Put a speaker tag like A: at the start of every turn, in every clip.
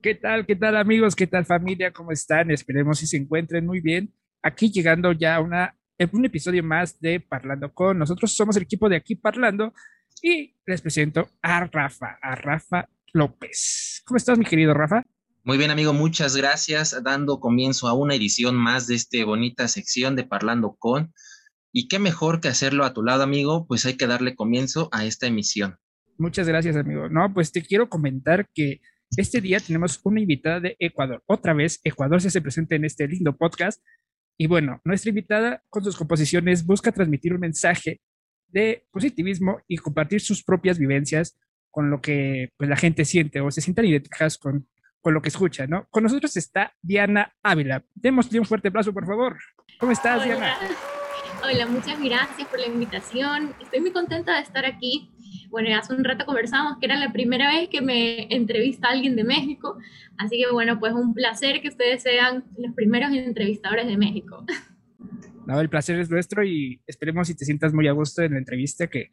A: ¿Qué tal? ¿Qué tal amigos? ¿Qué tal familia? ¿Cómo están? Esperemos si se encuentren muy bien. Aquí llegando ya a una, un episodio más de Parlando con. Nosotros somos el equipo de aquí Parlando y les presento a Rafa, a Rafa López. ¿Cómo estás, mi querido Rafa?
B: Muy bien, amigo, muchas gracias. Dando comienzo a una edición más de esta bonita sección de Parlando con. Y qué mejor que hacerlo a tu lado, amigo, pues hay que darle comienzo a esta emisión.
A: Muchas gracias, amigo. No, pues te quiero comentar que este día tenemos una invitada de Ecuador. Otra vez, Ecuador se hace presente en este lindo podcast. Y bueno, nuestra invitada con sus composiciones busca transmitir un mensaje de positivismo y compartir sus propias vivencias con lo que pues, la gente siente o se sientan identificadas con, con lo que escucha, ¿no? Con nosotros está Diana Ávila. Démosle un fuerte aplauso, por favor. ¿Cómo estás, Diana?
C: Hola, muchas gracias por la invitación. Estoy muy contenta de estar aquí bueno, hace un rato conversamos que era la primera vez que me entrevista alguien de México, así que bueno, pues un placer que ustedes sean los primeros entrevistadores de México.
A: No, el placer es nuestro y esperemos si te sientas muy a gusto en la entrevista, que,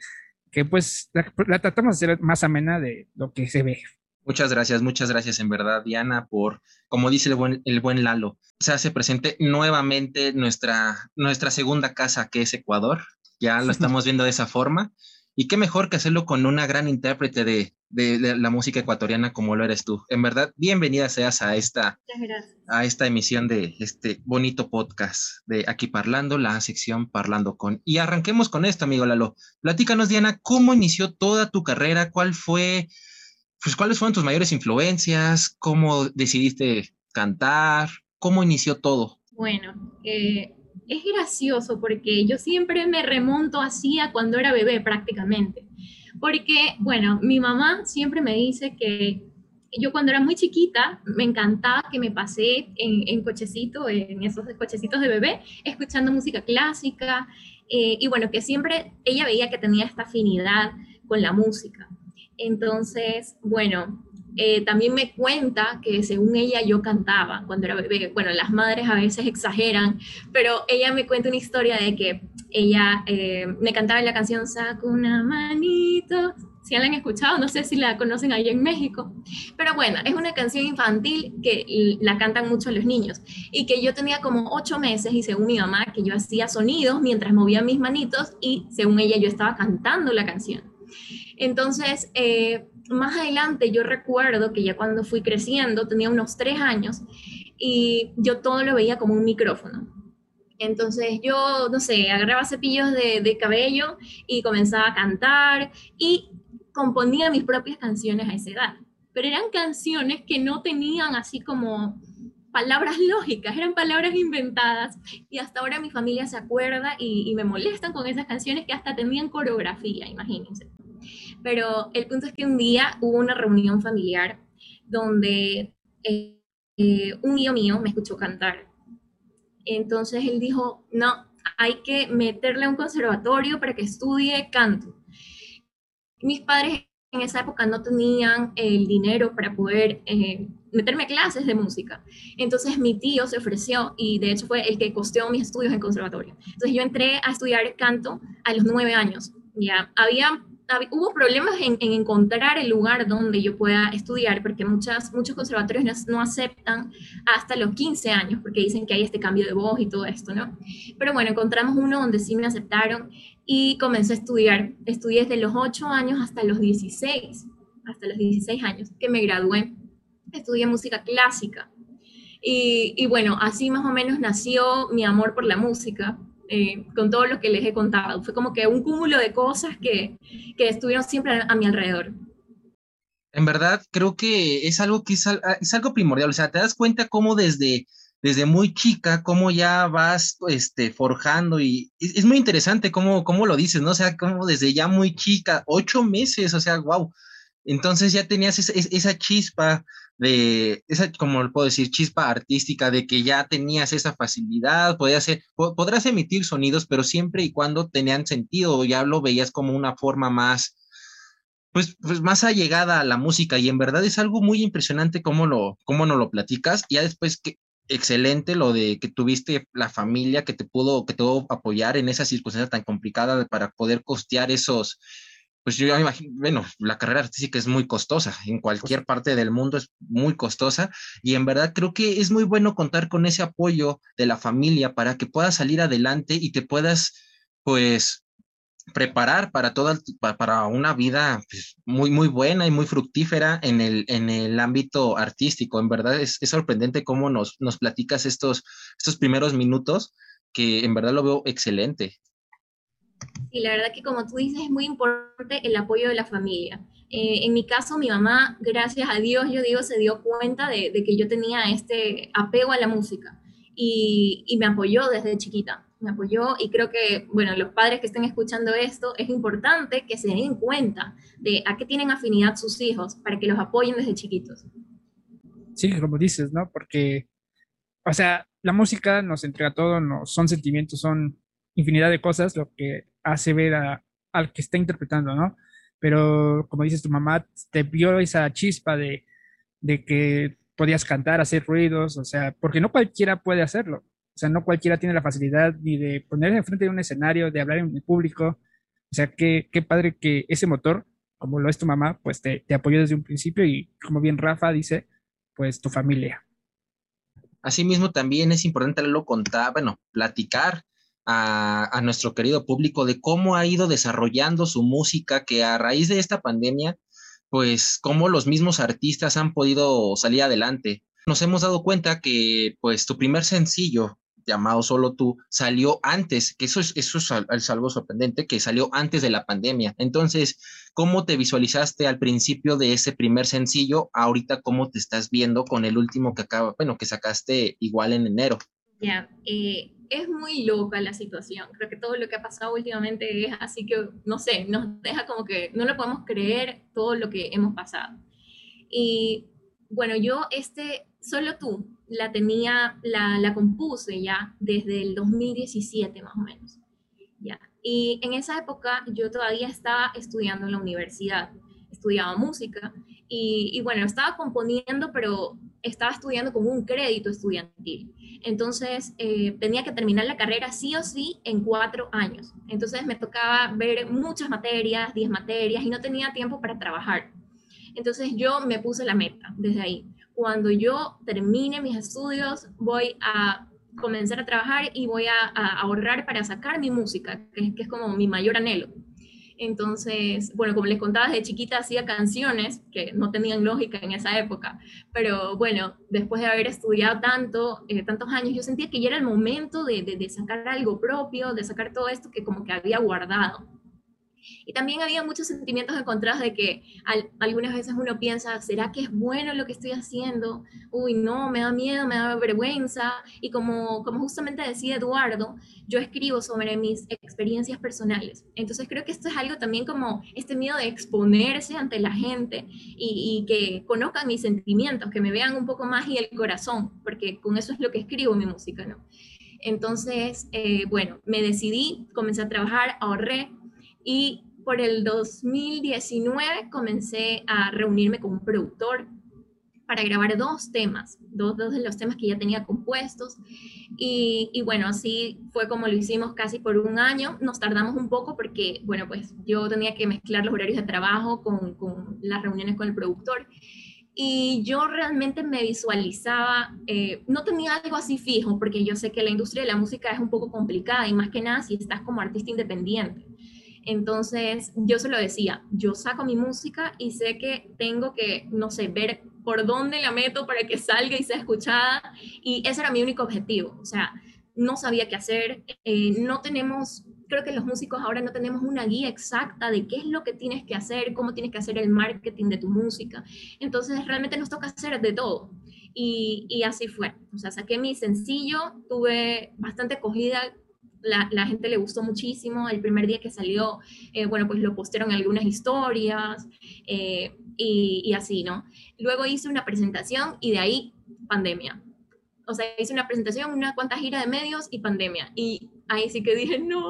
A: que pues la, tratamos de hacer más amena de lo que se ve.
B: Muchas gracias, muchas gracias en verdad, Diana, por, como dice el buen, el buen Lalo, se hace presente nuevamente nuestra, nuestra segunda casa, que es Ecuador. Ya lo estamos viendo de esa forma. Y qué mejor que hacerlo con una gran intérprete de, la música ecuatoriana como lo eres tú. En verdad, bienvenida seas a esta, a esta emisión de este bonito podcast de Aquí Parlando, la sección Parlando con. Y arranquemos con esto, amigo Lalo. Platícanos, Diana, ¿cómo inició toda tu carrera? ¿Cuál fue, pues, cuáles fueron tus mayores influencias? ¿Cómo decidiste cantar? ¿Cómo inició todo?
C: Bueno, eh, es gracioso porque yo siempre me remonto así a cuando era bebé prácticamente. Porque, bueno, mi mamá siempre me dice que yo cuando era muy chiquita me encantaba que me pasé en, en cochecito, en esos cochecitos de bebé, escuchando música clásica. Eh, y bueno, que siempre ella veía que tenía esta afinidad con la música. Entonces, bueno, eh, también me cuenta que según ella yo cantaba cuando era bebé. Bueno, las madres a veces exageran, pero ella me cuenta una historia de que ella eh, me cantaba la canción Saco una manito. Si la han escuchado, no sé si la conocen ahí en México. Pero bueno, es una canción infantil que la cantan mucho los niños. Y que yo tenía como ocho meses y según mi mamá, que yo hacía sonidos mientras movía mis manitos y según ella yo estaba cantando la canción. Entonces, eh, más adelante yo recuerdo que ya cuando fui creciendo, tenía unos tres años, y yo todo lo veía como un micrófono. Entonces yo, no sé, agarraba cepillos de, cabello y comenzaba a cantar y componía mis propias canciones a esa edad. Pero eran canciones que no tenían así como palabras lógicas, eran palabras inventadas y hasta ahora mi familia se acuerda y, y me molestan con esas canciones que hasta tenían coreografía, imagínense. Pero el punto es que un día hubo una reunión familiar donde eh, eh, un hijo mío me escuchó cantar. Entonces él dijo, no, hay que meterle a un conservatorio para que estudie canto. Mis padres en esa época no tenían el dinero para poder eh, meterme a clases de música. Entonces mi tío se ofreció y de hecho fue el que costeó mis estudios en conservatorio. Entonces yo entré a estudiar canto a los nueve años. Ya había hubo problemas en, encontrar el lugar donde yo pueda estudiar, porque muchas, muchos conservatorios no, aceptan hasta los 15 años, porque dicen que hay este cambio de voz y todo esto, ¿no? Pero bueno, encontramos uno donde sí me aceptaron y comencé a estudiar. Estudié desde los 8 años hasta los 16, hasta los 16 años que me gradué. Estudié música clásica. Y, y bueno, así más o menos nació mi amor por la música eh, con todo lo que les he contado. Fue como que un cúmulo de cosas que, que estuvieron siempre a, mi alrededor.
B: En verdad, creo que es algo que es, es, algo primordial. O sea, te das cuenta cómo desde, desde muy chica, cómo ya vas este, forjando y es, muy interesante cómo, cómo lo dices, ¿no? O sea, cómo desde ya muy chica, ocho meses, o sea, wow. Entonces ya tenías esa, chispa de esa, como puedo decir, chispa artística, de que ya tenías esa facilidad, podías hacer, podrás emitir sonidos, pero siempre y cuando tenían sentido, ya lo veías como una forma más, pues, pues más allegada a la música, y en verdad es algo muy impresionante cómo lo, cómo nos lo platicas, ya después que excelente lo de que tuviste la familia que te pudo, que te pudo apoyar en esa circunstancia tan complicada para poder costear esos, pues yo me imagino, bueno, la carrera artística es muy costosa, en cualquier parte del mundo es muy costosa y en verdad creo que es muy bueno contar con ese apoyo de la familia para que puedas salir adelante y te puedas, pues, preparar para toda, para una vida pues, muy, muy buena y muy fructífera en el, en el ámbito artístico. En verdad es, es sorprendente cómo nos, nos platicas estos, estos primeros minutos, que en verdad lo veo excelente.
C: Y la verdad que como tú dices, es muy importante el apoyo de la familia. Eh, en mi caso, mi mamá, gracias a Dios, yo digo, se dio cuenta de, que yo tenía este apego a la música y, y, me apoyó desde chiquita. Me apoyó y creo que, bueno, los padres que estén escuchando esto, es importante que se den cuenta de a qué tienen afinidad sus hijos para que los apoyen desde chiquitos.
A: Sí, como dices, ¿no? Porque, o sea, la música nos entrega todo, no, son sentimientos, son infinidad de cosas, lo que hace ver al que está interpretando, ¿no? Pero como dices, tu mamá te vio esa chispa de, de que podías cantar, hacer ruidos, o sea, porque no cualquiera puede hacerlo. O sea, no cualquiera tiene la facilidad ni de ponerse enfrente de un escenario, de hablar en el público. O sea, qué, qué padre que ese motor, como lo es tu mamá, pues te, te apoyó desde un principio y como bien Rafa dice, pues tu familia.
B: Asimismo, también es importante lo contar, bueno, platicar a, nuestro querido público de cómo ha ido desarrollando su música, que a raíz de esta pandemia, pues cómo los mismos artistas han podido salir adelante. Nos hemos dado cuenta que pues tu primer sencillo llamado Solo tú salió antes, que eso es, eso es algo sorprendente, que salió antes de la pandemia. Entonces, ¿cómo te visualizaste al principio de ese primer sencillo? Ahorita, ¿cómo te estás viendo con el último que acaba, bueno, que sacaste igual en enero?
C: Ya, eh, es muy loca la situación. Creo que todo lo que ha pasado últimamente es así que, no sé, nos deja como que no lo podemos creer todo lo que hemos pasado. Y bueno, yo este, solo tú, la tenía, la, la compuse ya desde el 2017 más o menos. Ya. Y en esa época yo todavía estaba estudiando en la universidad, estudiaba música y, y bueno, estaba componiendo, pero estaba estudiando como un crédito estudiantil. Entonces, eh, tenía que terminar la carrera sí o sí en cuatro años. Entonces, me tocaba ver muchas materias, diez materias, y no tenía tiempo para trabajar. Entonces, yo me puse la meta desde ahí. Cuando yo termine mis estudios, voy a comenzar a trabajar y voy a, ahorrar para sacar mi música, que es como mi mayor anhelo. Entonces, bueno, como les contaba, desde chiquita hacía canciones que no tenían lógica en esa época, pero bueno, después de haber estudiado tanto, eh, tantos años, yo sentía que ya era el momento de, de sacar algo propio, de sacar todo esto que como que había guardado. Y también había muchos sentimientos encontrados de que algunas veces uno piensa, ¿será que es bueno lo que estoy haciendo? Uy, no, me da miedo, me da vergüenza. Y como, como justamente decía Eduardo, yo escribo sobre mis experiencias personales. Entonces creo que esto es algo también como este miedo de exponerse ante la gente y, que conozcan mis sentimientos, que me vean un poco más y el corazón, porque con eso es lo que escribo mi música, ¿no? Entonces, eh, bueno, me decidí, comencé a trabajar, ahorré, y por el 2019 comencé a reunirme con un productor para grabar dos temas, dos, dos de los temas que ya tenía compuestos. Y, y, bueno, así fue como lo hicimos casi por un año. Nos tardamos un poco porque, bueno, pues yo tenía que mezclar los horarios de trabajo con, con las reuniones con el productor. Y yo realmente me visualizaba, eh, no tenía algo así fijo, porque yo sé que la industria de la música es un poco complicada y más que nada si estás como artista independiente. Entonces yo se lo decía, yo saco mi música y sé que tengo que, no sé, ver por dónde la meto para que salga y sea escuchada. Y ese era mi único objetivo. O sea, no sabía qué hacer. Eh, no tenemos, creo que los músicos ahora no tenemos una guía exacta de qué es lo que tienes que hacer, cómo tienes que hacer el marketing de tu música. Entonces realmente nos toca hacer de todo. Y, y así fue. O sea, saqué mi sencillo, tuve bastante acogida la, gente le gustó muchísimo. El primer día que salió, eh, bueno, pues lo postearon algunas historias eh, y, así, ¿no? Luego hice una presentación y de ahí pandemia. O sea, hice una presentación, una cuanta gira de medios y pandemia. Y ahí sí que dije, no,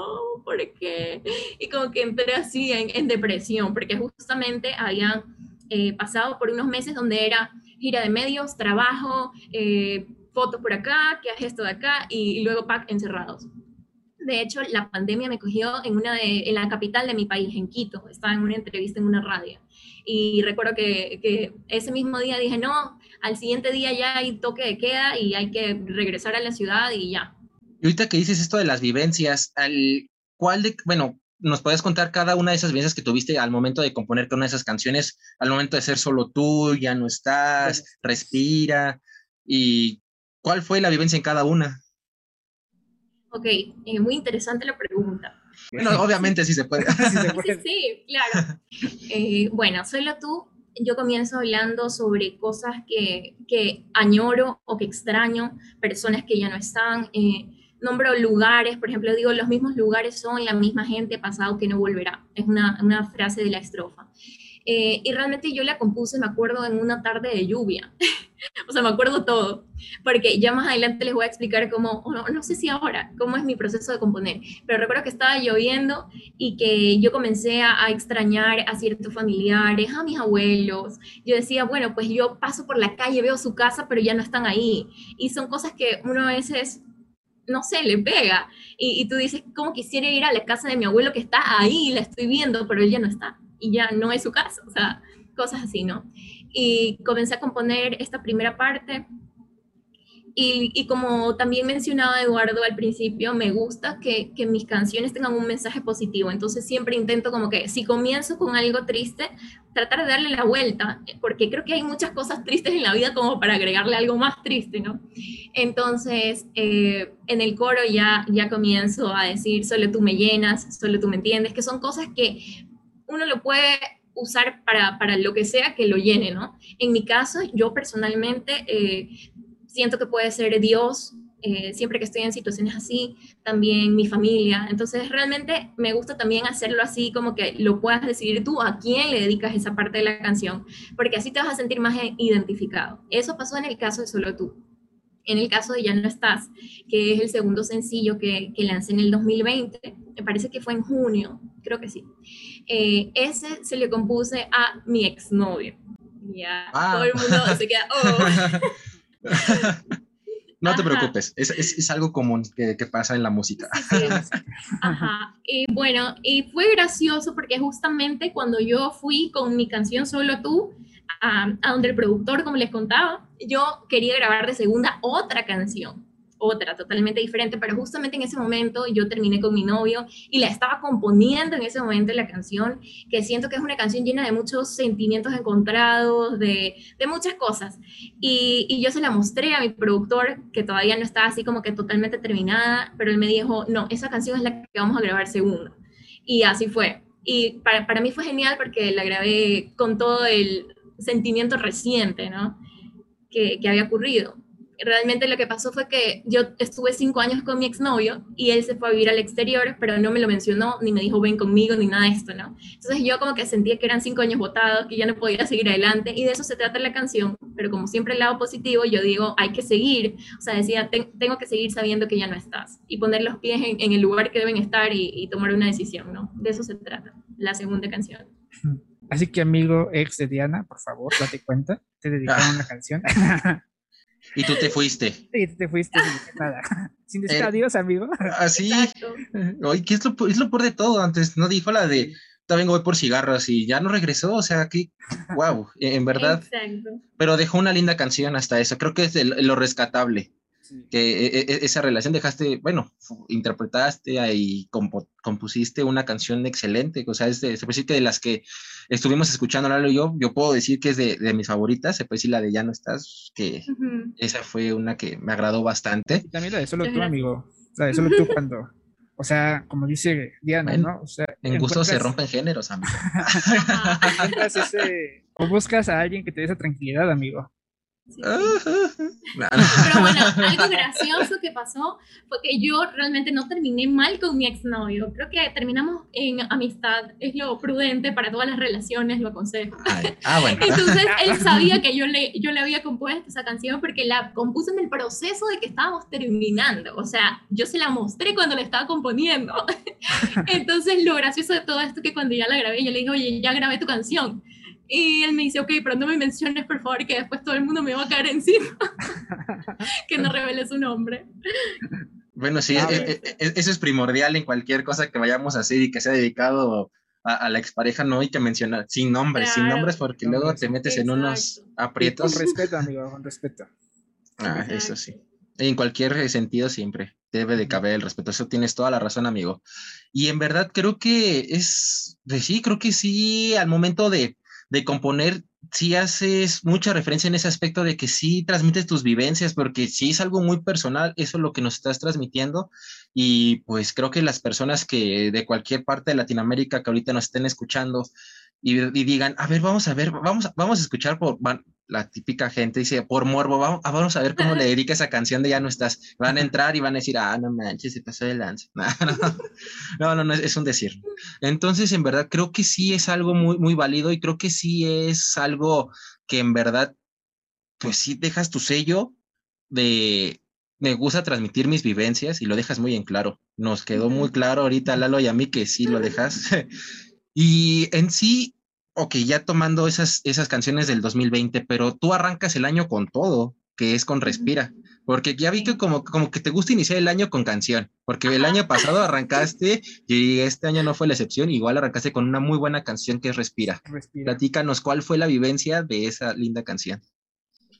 C: ¿por qué? Y como que entré así en, depresión, porque justamente habían eh, pasado por unos meses donde era gira de medios, trabajo, fotos por acá, que haces esto de acá, y, y luego pack encerrados. De hecho, la pandemia me cogió en, una de, en la capital de mi país, en Quito. Estaba en una entrevista en una radio. Y recuerdo que, que, ese mismo día dije, no, al siguiente día ya hay toque de queda y hay que regresar a la ciudad y ya.
B: Y ahorita que dices esto de las vivencias, al, ¿cuál de, bueno, nos puedes contar cada una de esas vivencias que tuviste al momento de componer con una de esas canciones, al momento de ser solo tú, ya no estás, respira, y cuál fue la vivencia en cada una?
C: Ok, eh, muy interesante la pregunta.
B: Bueno, obviamente sí se puede.
C: sí, sí, claro. Eh, bueno, solo tú, yo comienzo hablando sobre cosas que, que, añoro o que extraño, personas que ya no están. Eh, nombro lugares, por ejemplo, digo, los mismos lugares son la misma gente pasado que no volverá. Es una, una frase de la estrofa. Eh, y realmente yo la compuse, me acuerdo, en una tarde de lluvia. o sea, me acuerdo todo. Porque ya más adelante les voy a explicar cómo, no, no, sé si ahora, cómo es mi proceso de componer. Pero recuerdo que estaba lloviendo y que yo comencé a, a extrañar a ciertos familiares, a mis abuelos. Yo decía, bueno, pues yo paso por la calle, veo su casa, pero ya no están ahí. Y son cosas que uno a veces no sé, le pega. Y, y, tú dices, ¿cómo quisiera ir a la casa de mi abuelo que está ahí, la estoy viendo, pero él ya no está? Y ya no es su casa, o sea, cosas así, ¿no? Y comencé a componer esta primera parte. Y, como también mencionaba Eduardo al principio, me gusta que, que, mis canciones tengan un mensaje positivo. Entonces siempre intento como que si comienzo con algo triste, tratar de darle la vuelta, porque creo que hay muchas cosas tristes en la vida como para agregarle algo más triste, ¿no? Entonces, eh, en el coro ya, ya comienzo a decir, solo tú me llenas, solo tú me entiendes, que son cosas que uno lo puede usar para, para lo que sea que lo llene, ¿no? En mi caso, yo personalmente eh, siento que puede ser Dios, eh, siempre que estoy en situaciones así, también mi familia. Entonces, realmente me gusta también hacerlo así, como que lo puedas decidir tú a quién le dedicas esa parte de la canción, porque así te vas a sentir más identificado. Eso pasó en el caso de Solo tú. En el caso de Ya no estás, que es el segundo sencillo que, que lancé en el 2020, me parece que fue en junio, creo que sí. Eh, ese se le compuse a mi exnovio. Ya, ah. todo el mundo se queda, oh.
B: No te preocupes, es, es, es, algo común que, que, pasa en la música.
C: Sí, sí. Ajá. Y bueno, y fue gracioso porque justamente cuando yo fui con mi canción Solo tú, a, a, donde el productor, como les contaba, yo quería grabar de segunda otra canción, otra totalmente diferente, pero justamente en ese momento yo terminé con mi novio y la estaba componiendo en ese momento la canción, que siento que es una canción llena de muchos sentimientos encontrados, de, de muchas cosas. Y, y, yo se la mostré a mi productor, que todavía no estaba así como que totalmente terminada, pero él me dijo, no, esa canción es la que vamos a grabar segunda. Y así fue. Y para, para mí fue genial porque la grabé con todo el, sentimiento reciente, ¿no? Que, que, había ocurrido. Realmente lo que pasó fue que yo estuve cinco años con mi exnovio y él se fue a vivir al exterior, pero no me lo mencionó, ni me dijo ven conmigo, ni nada de esto, ¿no? Entonces yo como que sentía que eran cinco años votados, que ya no podía seguir adelante y de eso se trata la canción, pero como siempre el lado positivo, yo digo, hay que seguir, o sea, decía, tengo que seguir sabiendo que ya no estás y poner los pies en, el lugar que deben estar y tomar una decisión, ¿no? De eso se trata, la segunda canción.
A: Así que, amigo ex de Diana, por favor, date cuenta. Te dedicaron una canción.
B: y tú te fuiste.
A: Sí, tú te fuiste sin nada. Sin decir eh, adiós, amigo.
B: Así. Oye, ¿qué es lo, es lo peor de todo? Antes no dijo la de también voy por cigarros y ya no regresó, o sea, que, wow, en verdad.
C: Exacto.
B: Pero dejó una linda canción hasta eso, creo que es lo rescatable. Sí. Que e, e, esa relación dejaste, bueno, interpretaste y comp compusiste una canción excelente, o sea, es de, se puede decir que de las que estuvimos escuchando Lalo y yo, yo puedo decir que es de, de, mis favoritas, se puede decir la de Ya no estás, que uh -huh. esa fue una que me agradó bastante.
A: Y también la de Solo tú, amigo, la de Solo tú cuando, o sea, como dice Diana, bueno, ¿no? O sea,
B: en gusto se rompen géneros, amigo.
A: ese, o buscas a alguien que te dé esa tranquilidad, amigo.
C: Sí, sí. Pero bueno, algo gracioso que pasó fue que yo realmente no terminé mal con mi exnovio. Creo que terminamos en amistad. Es lo prudente para todas las relaciones, lo aconsejo.
B: Ay, ah, bueno.
C: Entonces él sabía que yo le, yo le había compuesto esa canción porque la compuse en el proceso de que estábamos terminando. O sea, yo se la mostré cuando la estaba componiendo. Entonces lo gracioso de todo esto es que cuando ya la grabé, yo le dije, oye, ya grabé tu canción. Y él me dice, ok, pero no me menciones, por favor, que después todo el mundo me va a caer encima. que no revele su nombre.
B: Bueno, sí, ah, e, e, e, eso es primordial en cualquier cosa que vayamos a hacer y que sea dedicado a, la expareja, no hay que mencionar sin nombres, sin nombres, porque luego te metes en unos aprietos.
A: con respeto, amigo, con respeto.
B: Ah, eso sí. En cualquier sentido siempre debe de caber el respeto. Eso tienes toda la razón, amigo. Y en verdad creo que es, de sí, creo que sí, al momento de, de componer sí haces mucha referencia en ese aspecto de que sí transmites tus vivencias, porque sí es algo muy personal, eso es lo que nos estás transmitiendo. Y pues creo que las personas que de cualquier parte de Latinoamérica que ahorita nos estén escuchando y, digan, a ver, vamos a ver, vamos, vamos a escuchar por, la típica gente dice, por morbo, vamos, ah, vamos a ver cómo le dedica esa canción de Ya no estás. Van a entrar y van a decir, ah, no manches, se pasó de lance. No, no, no, es un decir. Entonces, en verdad, creo que sí es algo muy, muy válido y creo que sí es algo que en verdad, pues sí dejas tu sello de, me gusta transmitir mis vivencias y lo dejas muy en claro. Nos quedó muy claro ahorita, Lalo, y a mí que sí lo dejas. y en sí, ok, ya tomando esas, esas canciones del 2020, pero tú arrancas el año con todo, que es con Respira, porque ya vi que como, como que te gusta iniciar el año con canción, porque el año pasado arrancaste y este año no fue la excepción, igual arrancaste con una muy buena canción que es Respira. Respira. Platícanos cuál fue la vivencia de esa linda canción.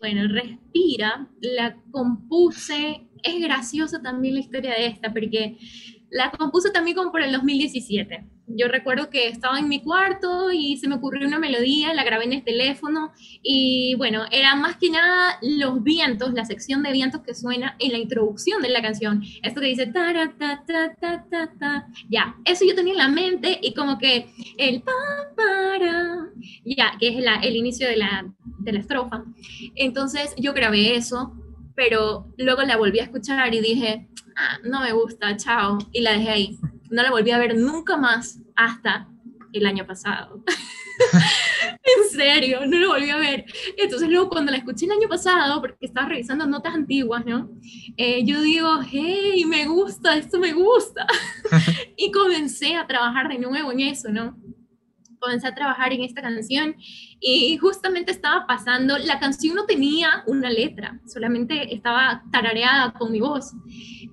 C: Bueno, Respira, la compuse, es graciosa también la historia de esta, porque la compuse también como por el 2017. Yo recuerdo que estaba en mi cuarto y se me ocurrió una melodía, la grabé en el teléfono y bueno, era más que nada los vientos, la sección de vientos que suena en la introducción de la canción. Esto que dice ta ta ta ta ta ta. Ya, eso yo tenía en la mente y como que el pa ya, que es el inicio de la, de la estrofa. Entonces yo grabé eso, pero luego la volví a escuchar y dije, ah, no me gusta, chao, y la dejé ahí. No la volví a ver nunca más hasta el año pasado. en serio, no la volví a ver. Entonces luego cuando la escuché el año pasado, porque estaba revisando notas antiguas, ¿no? Eh, yo digo, hey, me gusta, esto me gusta. y comencé a trabajar de nuevo en eso, ¿no? Comencé a trabajar en esta canción y justamente estaba pasando, la canción no tenía una letra, solamente estaba tarareada con mi voz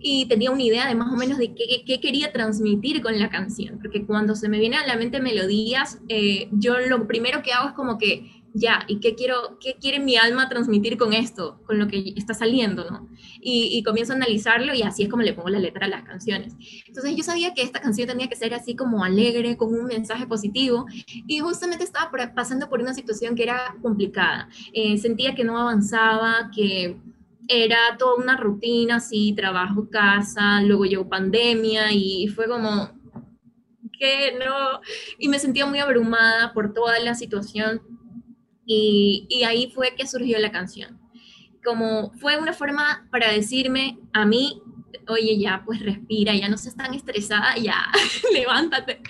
C: y tenía una idea de más o menos de qué, qué quería transmitir con la canción, porque cuando se me vienen a la mente melodías, eh, yo lo primero que hago es como que ya, ¿y qué quiero, qué quiere mi alma transmitir con esto, con lo que está saliendo, ¿no? Y, comienzo a analizarlo y así es como le pongo la letra a las canciones. Entonces yo sabía que esta canción tenía que ser así como alegre, con un mensaje positivo, y justamente estaba pasando por una situación que era complicada. Eh, sentía que no avanzaba, que era toda una rutina, así, trabajo, casa, luego llegó pandemia y fue como, que no, y me sentía muy abrumada por toda la situación y, ahí fue que surgió la canción. Como fue una forma para decirme a mí oye, ya, pues respira, ya no seas tan estresada, ya, levántate.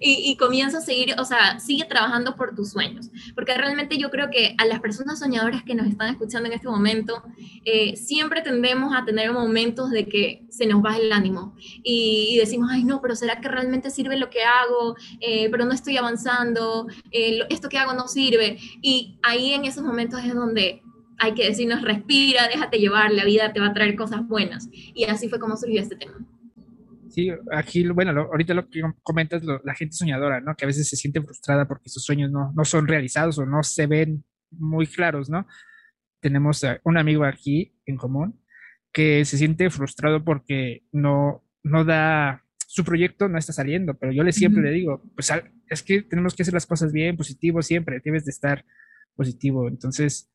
C: Y, y, comienza a seguir, o sea, sigue trabajando por tus sueños. Porque realmente yo creo que a las personas soñadoras que nos están escuchando en este momento, eh, siempre tendemos a tener momentos de que se nos baja el ánimo y, decimos, ay, no, pero ¿será que realmente sirve lo que hago? Eh, pero no estoy avanzando, eh, esto que hago no sirve. Y ahí en esos momentos es donde hay que decirnos, respira, déjate llevar, la vida te va a traer cosas buenas. Y así fue como surgió este tema.
A: Sí, aquí, bueno, ahorita lo que comentas, la gente soñadora, ¿no? Que a veces se siente frustrada porque sus sueños no, no son realizados o no se ven muy claros, ¿no? Tenemos un amigo aquí en común que se siente frustrado porque no, no da, su proyecto no está saliendo, pero yo le siempre le digo, pues es que tenemos que hacer las cosas bien, positivo siempre, debes de estar positivo. Entonces,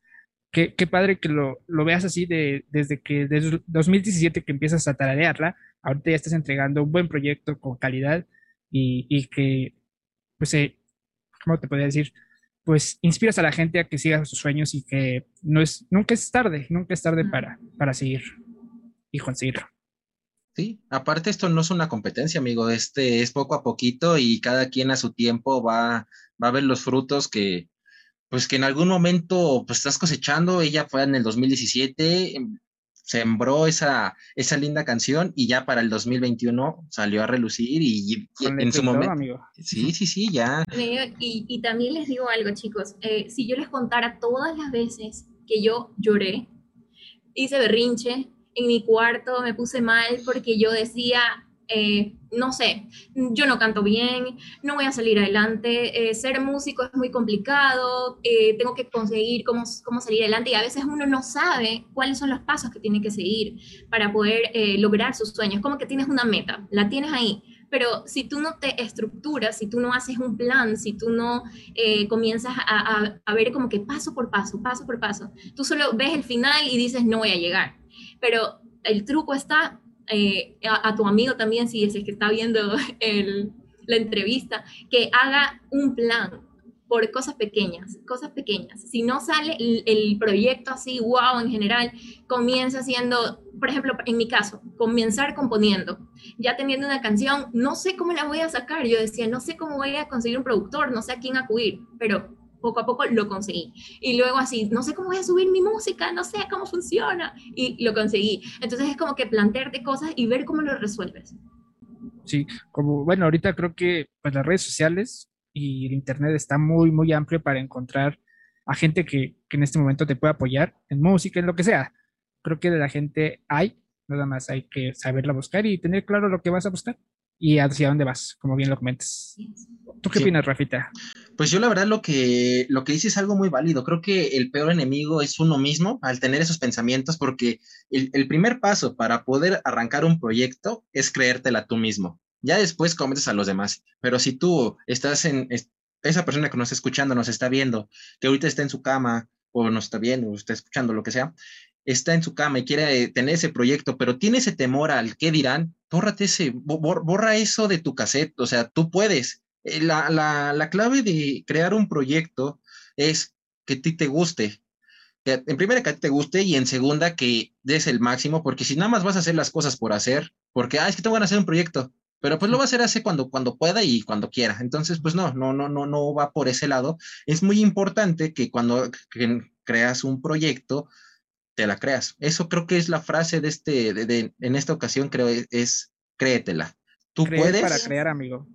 A: qué, qué padre que lo, lo, veas así de, desde que desde 2017 que empiezas a tararearla, ahorita ya estás entregando un buen proyecto con calidad y, y que, pues, eh, ¿cómo te podría decir? Pues inspiras a la gente a que siga sus sueños y que no es, nunca es tarde, nunca es tarde para, para seguir y conseguirlo.
B: Sí, aparte esto no es una competencia, amigo, este es poco a poquito y cada quien a su tiempo va, va a ver los frutos que, pues que en algún momento pues estás cosechando, ella fue en el 2017, em, sembró esa, esa linda canción y ya para el 2021 salió a relucir y, en su momento... Sí, sí, sí, ya.
C: Y, y, también les digo algo, chicos, eh, si yo les contara todas las veces que yo lloré, hice berrinche, en mi cuarto, me puse mal porque yo decía, eh, no sé, yo no canto bien, no voy a salir adelante, eh, ser músico es muy complicado, eh, tengo que conseguir cómo, cómo salir adelante y a veces uno no sabe cuáles son los pasos que tiene que seguir para poder lograr sus sueños, como que tienes una meta, la tienes ahí, pero si tú no te estructuras, si tú no haces un plan, si tú no comienzas a, a, ver como que paso por paso, paso por paso, tú solo ves el final y dices no voy a llegar. Pero el truco está eh, a, tu amigo también, si es el que está viendo la entrevista, que haga un plan por cosas pequeñas, cosas pequeñas. Si no sale el, proyecto así, wow, en general, comienza haciendo, por ejemplo, en mi caso, comenzar componiendo. Ya teniendo una canción, no sé cómo la voy a sacar. Yo decía, no sé cómo voy a conseguir un productor, no sé a quién acudir, pero poco a poco lo conseguí. Y luego así, no sé cómo voy a subir mi música, no sé cómo funciona, y lo conseguí. Entonces es como que plantearte cosas y ver cómo lo resuelves.
A: Sí, como, bueno, ahorita creo que pues las redes sociales y el internet está muy, muy amplio para encontrar a gente que, que en este momento te puede apoyar en música, en lo que sea. Creo que de la gente hay, nada más hay que saberla buscar y tener claro lo que vas a buscar y hacia dónde vas, como bien lo comentas. ¿Tú qué opinas, Rafita?
B: Pues yo la verdad lo que, lo que dice es algo muy válido. Creo que el peor enemigo es uno mismo al tener esos pensamientos porque el, primer paso para poder arrancar un proyecto es creértela tú mismo. Ya después cometes a los demás. Pero si tú estás en, esa persona que nos está escuchando, nos está viendo, que ahorita está en su cama o nos está viendo o está escuchando lo que sea, está en su cama y quiere tener ese proyecto, pero tiene ese temor al qué dirán, bórrate ese, borra eso de tu cassette, o sea, tú puedes. Eh, la, la, la clave de crear un proyecto es que a ti te guste. Que en primera, que a ti te guste y en segunda, que des el máximo, porque si nada más vas a hacer las cosas por hacer, porque, ah, es que tengo ganas de hacer un proyecto, pero pues lo va a hacer hace cuando, cuando pueda y cuando quiera. Entonces, pues no, no, no, no, no va por ese lado. Es muy importante que cuando creas un proyecto, te la creas. Eso creo que es la frase de este, de, en esta ocasión, creo, es, créetela. Tú puedes.
A: Para crear, amigo.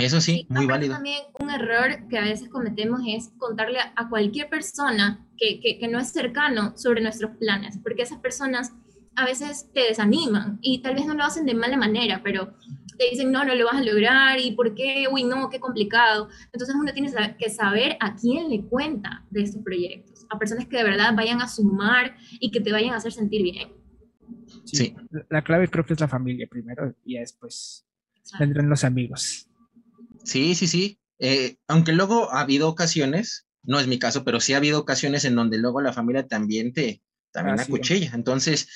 B: Eso sí, muy válido.
C: También un error que a veces cometemos es contarle a cualquier persona que, que, que no es cercano sobre nuestros planes, porque esas personas a veces te desaniman y tal vez no lo hacen de mala manera, pero te dicen, no, no lo vas a lograr, y por qué, uy, no, qué complicado. Entonces uno tiene que saber a quién le cuenta de estos proyectos, a personas que de verdad vayan a sumar y que te vayan a hacer sentir bien.
A: Sí, la clave creo que es la familia primero y después vendrán los amigos.
B: Sí, sí, sí. Eh, aunque luego ha habido ocasiones, no es mi caso, pero sí ha habido ocasiones en donde luego la familia también te también acuchilla. Entonces,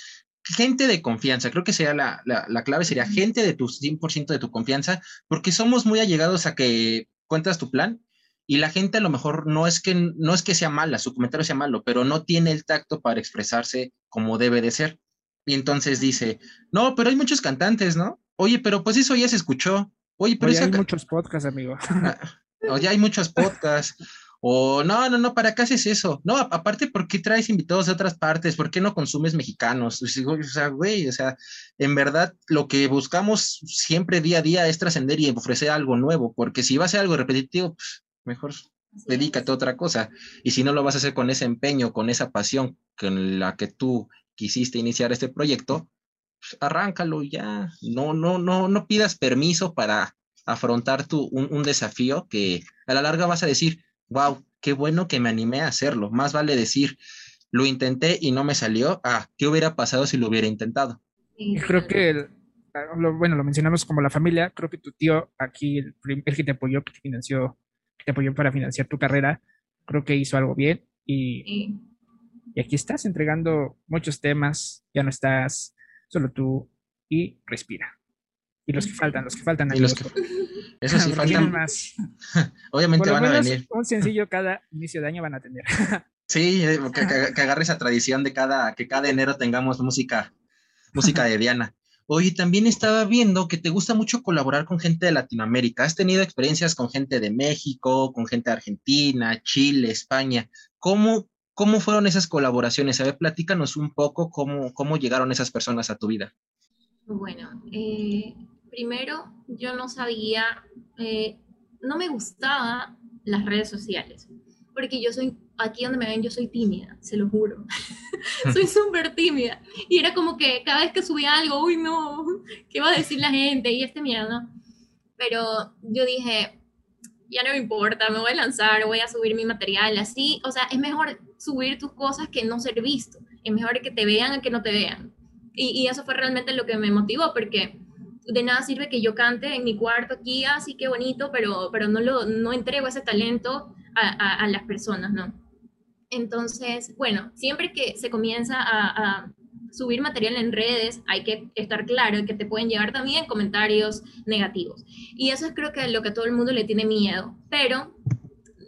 B: gente de confianza, creo que sería la, la, clave, sería gente de tu 100% de tu confianza, porque somos muy allegados a que cuentas tu plan y la gente a lo mejor no es que no es que sea mala, su comentario sea malo, pero no tiene el tacto para expresarse como debe de ser. Y entonces dice, no, pero hay muchos cantantes, ¿no? Oye, pero pues eso ya se escuchó. Oye, pero
A: hay muchos podcasts, amigo.
B: Oye, hay muchos podcasts. O no, no, no, ¿para qué haces eso? No, aparte, ¿por qué traes invitados de otras partes? ¿Por qué no consumes mexicanos? O sea, güey, o sea, en verdad lo que buscamos siempre día a día es trascender y ofrecer algo nuevo, porque si va a ser algo repetitivo, pues, mejor dedícate a otra cosa. Y si no lo vas a hacer con ese empeño, con esa pasión con la que tú quisiste iniciar este proyecto, pues, arráncalo ya. No, no, no, no pidas permiso para afrontar tu, un, un desafío que a la larga vas a decir, wow, qué bueno que me animé a hacerlo. Más vale decir, lo intenté y no me salió, ah, ¿qué hubiera pasado si lo hubiera intentado?
A: creo que, bueno, lo mencionamos como la familia, creo que tu tío aquí, el, que te apoyó, que te financió, que te apoyó para financiar tu carrera, creo que hizo algo bien y, y aquí estás entregando muchos temas, ya no estás solo tú y respira. Y los que faltan, los que faltan.
B: Y los que, eso sí, faltan más. Obviamente van a venir.
A: Un sencillo cada inicio de año van a tener.
B: sí, eh, que, que, agarre esa tradición de cada, que cada enero tengamos música, música de Diana. Oye, también estaba viendo que te gusta mucho colaborar con gente de Latinoamérica. ¿Has tenido experiencias con gente de México, con gente de Argentina, Chile, España? ¿Cómo, cómo fueron esas colaboraciones? A ver, platícanos un poco cómo, cómo llegaron esas personas a tu vida.
C: Bueno, eh, primero yo no sabía, eh, no me gustaban las redes sociales, porque yo soy aquí donde me ven yo soy tímida, se lo juro. soy súper tímida. Y era como que cada vez que subía algo, uy, no, ¿qué va a decir la gente? Y este miedo, ¿no? Pero yo dije, ya no me importa, me voy a lanzar, voy a subir mi material, así, o sea, es mejor subir tus cosas que no ser visto, es mejor que te vean a que no te vean. Y, y eso fue realmente lo que me motivó, porque de nada sirve que yo cante en mi cuarto aquí, así que bonito, pero, pero no, lo, no entrego ese talento a, a, las personas, ¿no? Entonces, bueno, siempre que se comienza a, a, subir material en redes, hay que estar claro que te pueden llegar también comentarios negativos. Y eso es creo que lo que a todo el mundo le tiene miedo, pero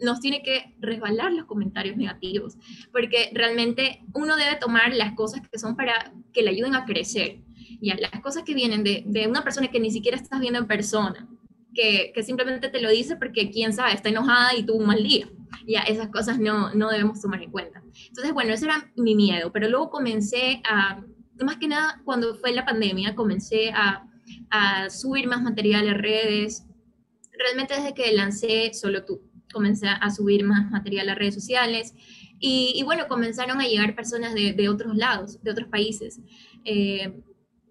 C: nos tiene que resbalar los comentarios negativos, porque realmente uno debe tomar las cosas que son para que le ayuden a crecer ya, las cosas que vienen de, de una persona que ni siquiera estás viendo en persona, que, que, simplemente te lo dice porque quién sabe, está enojada y tuvo un mal día. Ya, esas cosas no, no debemos tomar en cuenta. Entonces, bueno, ese era mi miedo, pero luego comencé a, más que nada cuando fue la pandemia, comencé a, a subir más material en redes. Realmente desde que lancé Solo Tú, comencé a subir más material a redes sociales. Y, y, bueno, comenzaron a llegar personas de, de otros lados, de otros países. Eh,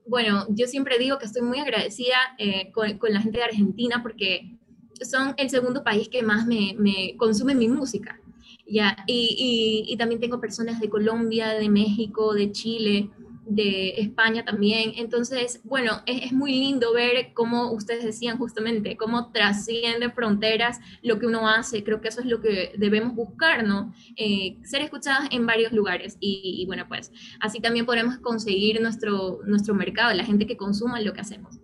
C: bueno, yo siempre digo que estoy muy agradecida eh, con, la gente de Argentina porque son el segundo país que más me, consume mi música. Ya, y, también tengo personas de Colombia, de México, de Chile, de España también. Entonces, bueno, es, muy lindo ver cómo ustedes decían justamente, cómo trasciende fronteras lo que uno hace. Creo que eso es lo que debemos buscar, ¿no? Eh, ser escuchadas en varios lugares. Y, bueno, pues así también podremos conseguir nuestro, nuestro mercado, la gente que consuma lo que hacemos.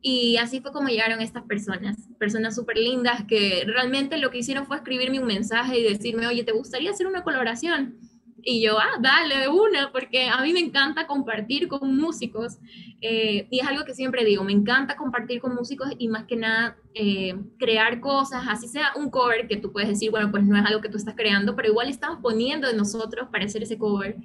C: Y así fue como llegaron estas personas, personas súper lindas que realmente lo que hicieron fue escribirme un mensaje y decirme, oye, ¿te gustaría hacer una colaboración? Y yo, ah, dale de una, porque a mí me encanta compartir con músicos. Eh, y es algo que siempre digo, me encanta compartir con músicos y más que nada eh, crear cosas, así sea un cover que tú puedes decir, bueno, pues no es algo que tú estás creando, pero igual estamos poniendo de nosotros para hacer ese cover.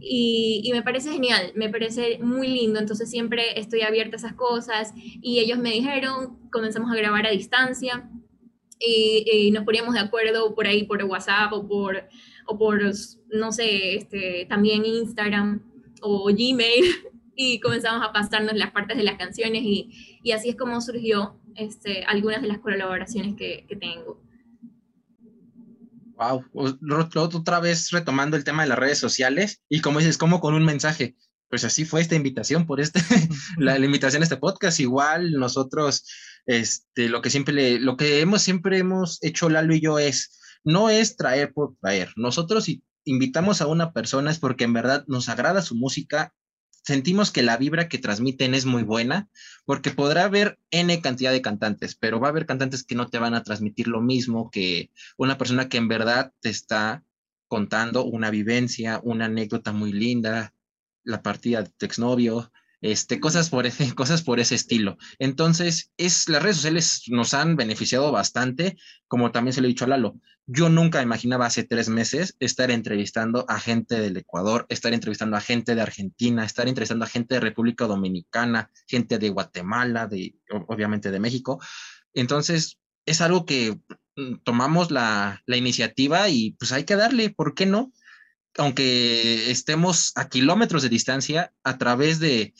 C: Y, y me parece genial, me parece muy lindo, entonces siempre estoy abierta a esas cosas. Y ellos me dijeron, comenzamos a grabar a distancia. Y, y nos poníamos de acuerdo por ahí, por WhatsApp o por o por, no sé, este, también Instagram o Gmail y comenzamos a pasarnos las partes de las canciones y, y así es como surgió este, algunas de las colaboraciones que, que tengo.
B: Wow, otra vez retomando el tema de las redes sociales y como dices, como con un mensaje. Pues así fue esta invitación por este, la, la, invitación a este podcast. Igual nosotros, este, lo que siempre, lo que hemos siempre hemos hecho Lalo y yo es no es traer por traer. Nosotros si invitamos a una persona es porque en verdad nos agrada su música, sentimos que la vibra que transmiten es muy buena, porque podrá haber N cantidad de cantantes, pero va a haber cantantes que no te van a transmitir lo mismo que una persona que en verdad te está contando una vivencia, una anécdota muy linda, la partida de tu exnovio, este, cosas por ese, cosas por ese estilo. Entonces, es, las redes sociales nos han beneficiado bastante, como también se lo he dicho a Lalo. Yo nunca imaginaba hace tres meses estar entrevistando a gente del Ecuador, estar entrevistando a gente de Argentina, estar entrevistando a gente de República Dominicana, gente de Guatemala, de, obviamente de México. Entonces, es algo que mm, tomamos la, la iniciativa y pues hay que darle, ¿por qué no? aunque estemos a kilómetros de distancia, a través de,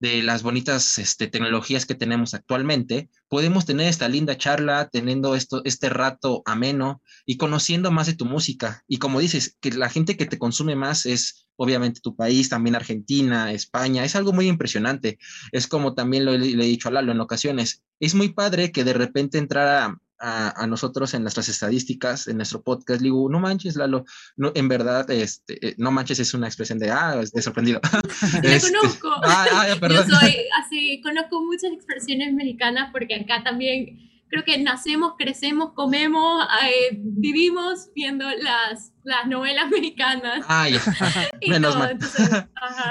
B: de las bonitas este, tecnologías que tenemos actualmente, podemos tener esta linda charla, teniendo esto, este rato ameno y conociendo más de tu música. Y como dices, que la gente que te consume más es obviamente tu país, también Argentina, España, es algo muy impresionante. Es como también lo, le he dicho a Lalo en ocasiones, es muy padre que de repente entrara a, nosotros en nuestras estadísticas, en nuestro podcast, digo, no manches, Lalo, no, en verdad, este, eh, no manches es una expresión de, ah, de sorprendido.
C: este, conozco. Ah, ah, perdón. Yo soy así, conozco muchas expresiones mexicanas porque acá también creo que nacemos, crecemos, comemos, eh, vivimos viendo las, las novelas mexicanas.
B: Ah, Menos mal.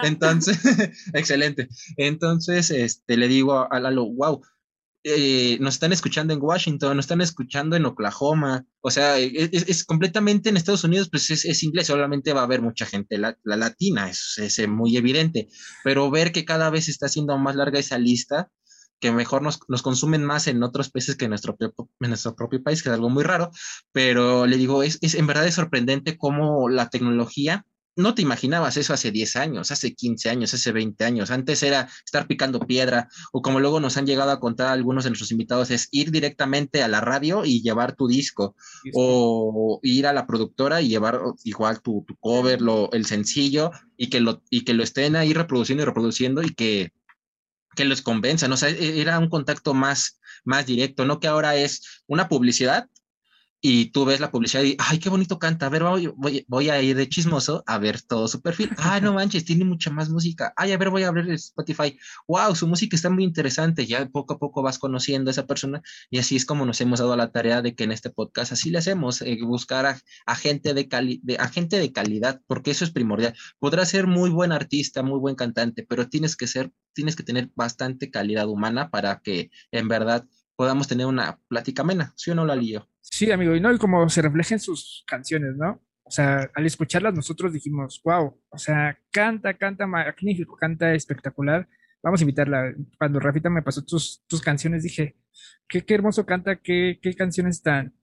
B: Entonces, excelente. Entonces, este, le digo a Lalo, wow, eh, nos están escuchando en Washington, nos están escuchando en Oklahoma, o sea, e, es, completamente en Estados Unidos, pues es, inglés, solamente va a haber mucha gente la, latina, es, es, muy evidente, pero ver que cada vez está siendo más larga esa lista, que mejor nos, nos, consumen más en otros países que en nuestro, propio país, que es algo muy raro, pero le digo, es en verdad es sorprendente cómo la tecnología no te imaginabas eso hace 10 años, hace 15 años, hace 20 años. Antes era estar picando piedra o como luego nos han llegado a contar algunos de nuestros invitados, es ir directamente a la radio y llevar tu disco o ir a la productora y llevar igual tu, cover, lo, el sencillo y que, lo, y que lo estén ahí reproduciendo y reproduciendo y que, que los convenzan. O sea, e, era un contacto más, más directo, no que ahora es una publicidad y tú ves la publicidad y, ay, qué bonito canta, a ver, voy, voy, a ir de chismoso a ver todo su perfil. Ay, no manches, tiene mucha más música. Ay, a ver, voy a abrir Spotify. Wow, su música está muy interesante. Ya poco a poco vas conociendo a esa persona y así es como nos hemos dado la tarea de que en este podcast así le hacemos, eh, buscar a, gente de, cali de, gente de calidad, porque eso es primordial. Podrás ser muy buen artista, muy buen cantante, pero tienes que ser, tienes que tener bastante calidad humana para que en verdad podamos tener una plática amena, ¿sí o no la lío?
A: Sí, amigo, y no, y como se refleja en sus canciones, ¿no? O sea, al escucharlas nosotros dijimos, wow, o sea, canta, canta magnífico, canta espectacular. Vamos a invitarla. Cuando Rafita me pasó tus, tus canciones, dije, qué, qué hermoso canta, qué, qué canciones tan,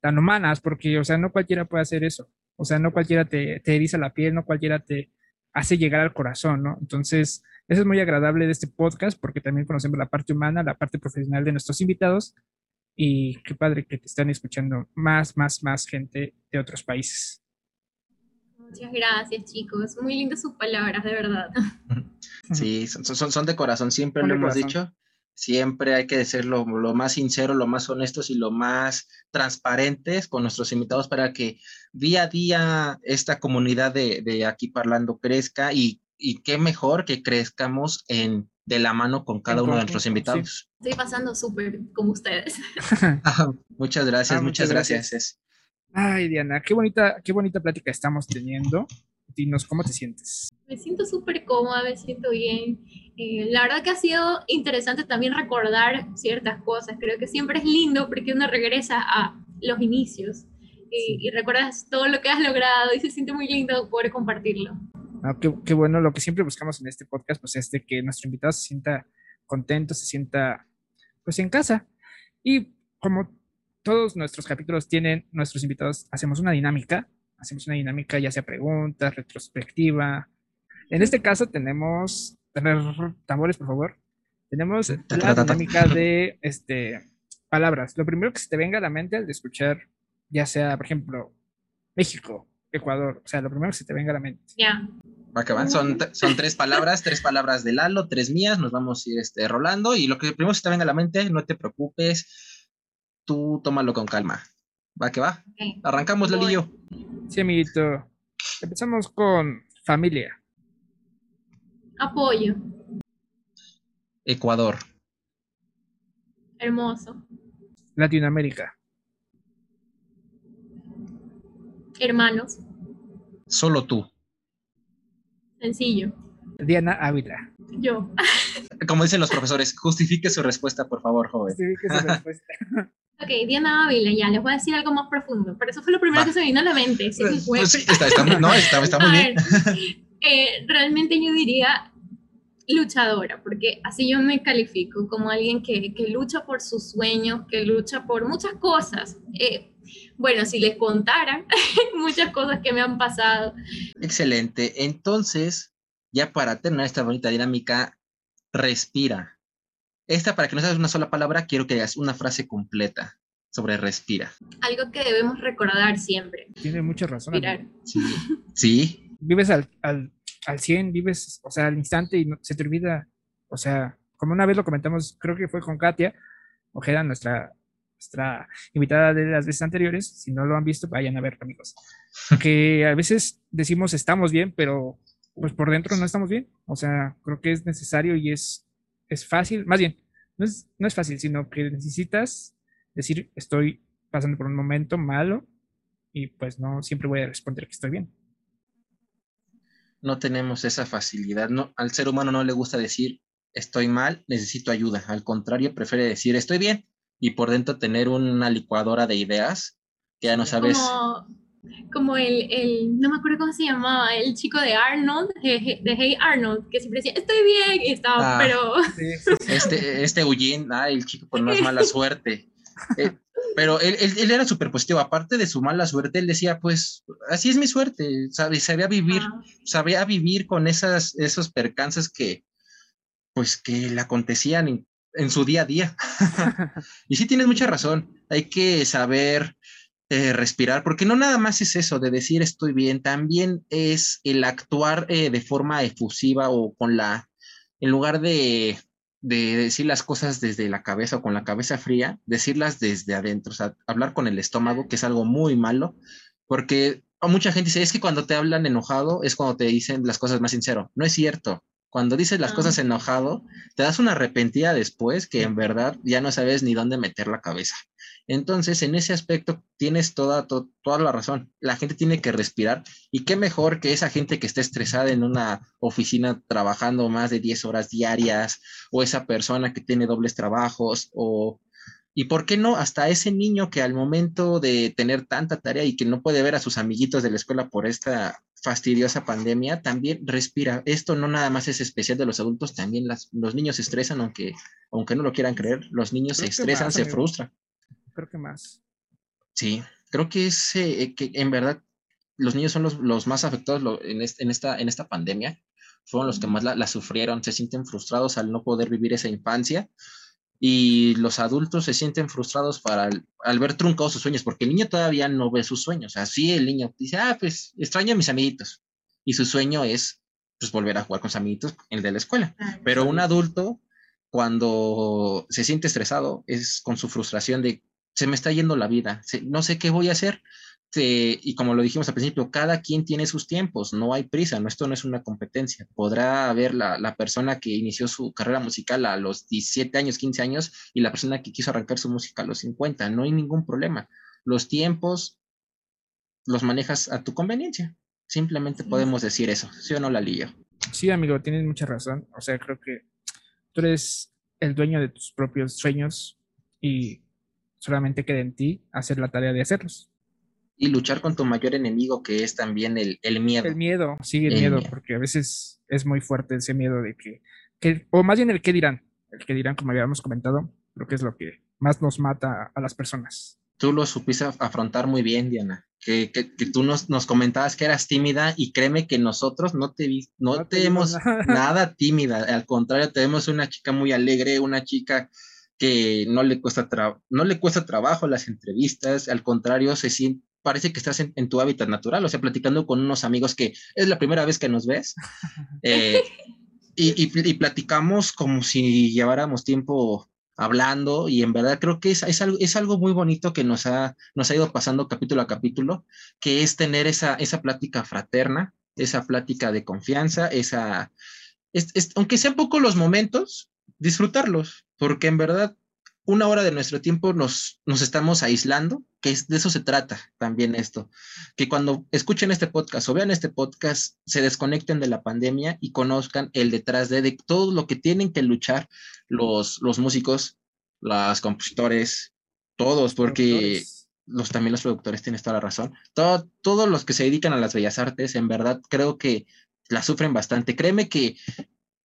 A: tan humanas, porque, o sea, no cualquiera puede hacer eso. O sea, no cualquiera te, te eriza la piel, no cualquiera te hace llegar al corazón, ¿no? Entonces, eso es muy agradable de este podcast porque también conocemos la parte humana, la parte profesional de nuestros invitados y qué padre que te están escuchando más, más, más gente de otros países.
C: Muchas gracias, chicos. Muy lindas sus palabras, de verdad.
B: Sí, son, son, de corazón, siempre lo hemos dicho. Siempre hay que ser lo, lo, más sincero, lo más honestos y lo más transparentes con nuestros invitados para que día a día esta comunidad de, de aquí parlando crezca y, y qué mejor que crezcamos en de la mano con cada uno de nuestros invitados.
C: Estoy pasando súper como ustedes.
B: Muchas gracias, ah, muchas, gracias.
A: Ay, Diana, qué bonita, qué bonita plática estamos teniendo. Dinos, ¿cómo te sientes?
C: Me siento súper cómoda, me siento bien. Eh, la verdad que ha sido interesante también recordar ciertas cosas. Creo que siempre es lindo porque uno regresa a los inicios y, y recuerdas todo lo que has logrado y se siente muy lindo poder compartirlo.
A: Ah, qué, bueno, lo que siempre buscamos en este podcast, pues es de que nuestro invitado se sienta contento, se sienta pues en casa. Y como todos nuestros capítulos tienen, nuestros invitados hacemos una dinámica, hacemos una dinámica ya sea preguntas, retrospectiva. En este caso tenemos, tambores por favor, tenemos la dinámica de este, palabras. Lo primero que se te venga a la mente al escuchar, ya sea, por ejemplo, México, Ecuador. O sea, lo primero que se te venga a la mente.
C: Ya.
B: Va que van. Son, son tres palabras, tres palabras de Lalo, tres mías. Nos vamos a ir este, rolando. Y lo que primero se te venga a la mente, no te preocupes. Tú tómalo con calma. Va que va. Arrancamos, Lalillo.
A: Sí, amiguito. Empezamos con familia.
C: Apoyo.
B: Ecuador.
C: Hermoso.
A: Latinoamérica.
C: Hermanos.
B: Solo tú.
C: Sencillo.
A: Diana Ávila.
C: Yo.
B: Como dicen los profesores, justifique su respuesta, por favor, joven.
A: Justifique su respuesta.
C: ok, Diana Ávila, ya, les voy a decir algo más profundo, pero eso fue lo primero que se me vino a la mente. Sí,
B: pues sí está, está, muy, no, está, está muy bien.
C: Eh, realmente yo diría luchadora, porque así yo me califico como alguien que, que lucha por sus sueños, que lucha por muchas cosas. Eh, bueno, si les contara muchas cosas que me han pasado.
B: Excelente. Entonces, ya para terminar esta bonita dinámica, respira. Esta, para que no seas una sola palabra, quiero que hagas una frase completa sobre respira.
C: Algo que debemos recordar siempre.
A: Tiene mucha razón.
B: Sí. sí.
A: Vives al, al, al 100, vives, o sea, al instante y se te olvida, o sea, como una vez lo comentamos, creo que fue con Katia Ojeda, nuestra nuestra invitada de las veces anteriores. Si no lo han visto, vayan a ver, amigos. Que a veces decimos estamos bien, pero pues por dentro no estamos bien. O sea, creo que es necesario y es, es fácil, más bien, no es, no es fácil, sino que necesitas decir estoy pasando por un momento malo y pues no siempre voy a responder que estoy bien.
B: No tenemos esa facilidad. No, al ser humano no le gusta decir estoy mal, necesito ayuda. Al contrario, prefiere decir estoy bien y por dentro tener una licuadora de ideas que ya no sabes.
C: como el, el, no me acuerdo cómo se llamaba, el chico de Arnold, de, Hey Arnold, que siempre decía, estoy bien, y estaba, ah, pero...
B: Este, este Eugene, ah, el chico con más mala suerte. Eh, pero él, él, era súper positivo, aparte de su mala suerte, él decía, pues, así es mi suerte, sabe, sabía vivir, ah. sabía vivir con esas, esos percances que, pues, que le acontecían en, su día a día. y sí tienes mucha razón, hay que saber eh, respirar, porque no nada más es eso de decir estoy bien, también es el actuar eh, de forma efusiva o con la, en lugar de, de, decir las cosas desde la cabeza o con la cabeza fría, decirlas desde adentro, o sea, hablar con el estómago, que es algo muy malo, porque mucha gente dice, es que cuando te hablan enojado es cuando te dicen las cosas más sincero. No es cierto. Cuando dices las cosas enojado, te das una arrepentida después que en verdad ya no sabes ni dónde meter la cabeza. Entonces, en ese aspecto tienes toda, toda la razón. La gente tiene que respirar y qué mejor que esa gente que está estresada en una oficina trabajando más de 10 horas diarias o esa persona que tiene dobles trabajos o... Y por qué no, hasta ese niño que al momento de tener tanta tarea y que no puede ver a sus amiguitos de la escuela por esta fastidiosa pandemia, también respira. Esto no nada más es especial de los adultos, también los niños se estresan, aunque, aunque no lo quieran creer, los niños se estresan, se frustran
A: creo que más.
B: Sí, creo que es eh, que en verdad los niños son los, más afectados en, esta, en esta pandemia. Fueron los que más la, sufrieron, se sienten frustrados al no poder vivir esa infancia y los adultos se sienten frustrados para al, ver truncados sus sueños, porque el niño todavía no ve sus sueños. Así el niño dice, ah, pues extraño a mis amiguitos. Y su sueño es pues volver a jugar con sus amiguitos, el de la escuela. Ah, Pero un adulto, cuando se siente estresado, es con su frustración de se me está yendo la vida, no sé qué voy a hacer. Y como lo dijimos al principio, cada quien tiene sus tiempos, no hay prisa, no, esto no es una competencia. Podrá haber la, la, persona que inició su carrera musical a los 17 años, 15 años y la persona que quiso arrancar su música a los 50, no hay ningún problema. Los tiempos los manejas a tu conveniencia. Simplemente podemos decir eso, ¿sí o no, la lío?
A: Sí, amigo, tienes mucha razón. O sea, creo que tú eres el dueño de tus propios sueños y solamente queda en ti hacer la tarea de hacerlos.
B: Y luchar con tu mayor enemigo, que es también el, miedo.
A: El miedo, sí, el, miedo, porque a veces es muy fuerte ese miedo de que, que, o más bien el que dirán, el que dirán, como habíamos comentado, creo que es lo que más nos mata a las personas.
B: Tú lo supiste afrontar muy bien, Diana. Que, que, tú nos, nos, comentabas que eras tímida y créeme que nosotros no te, no, no te vemos nada tímida, al contrario, te vemos una chica muy alegre, una chica que no le cuesta, no le cuesta trabajo las entrevistas, al contrario, se siente, parece que estás en, tu hábitat natural, o sea, platicando con unos amigos que es la primera vez que nos ves. Eh, y, y, platicamos como si lleváramos tiempo hablando y en verdad creo que es, es, algo, es algo muy bonito que nos ha, nos ha ido pasando capítulo a capítulo, que es tener esa, esa plática fraterna, esa plática de confianza, esa, aunque sean pocos los momentos, disfrutarlos, porque en verdad una hora de nuestro tiempo nos, nos estamos aislando, que es, de eso se trata también esto, que cuando escuchen este podcast o vean este podcast, se desconecten de la pandemia y conozcan el detrás de, de todo lo que tienen que luchar los, los músicos, los compositores, todos, porque los, también los productores tienen toda la razón, todo, todos los que se dedican a las bellas artes, en verdad, creo que la sufren bastante. Créeme que,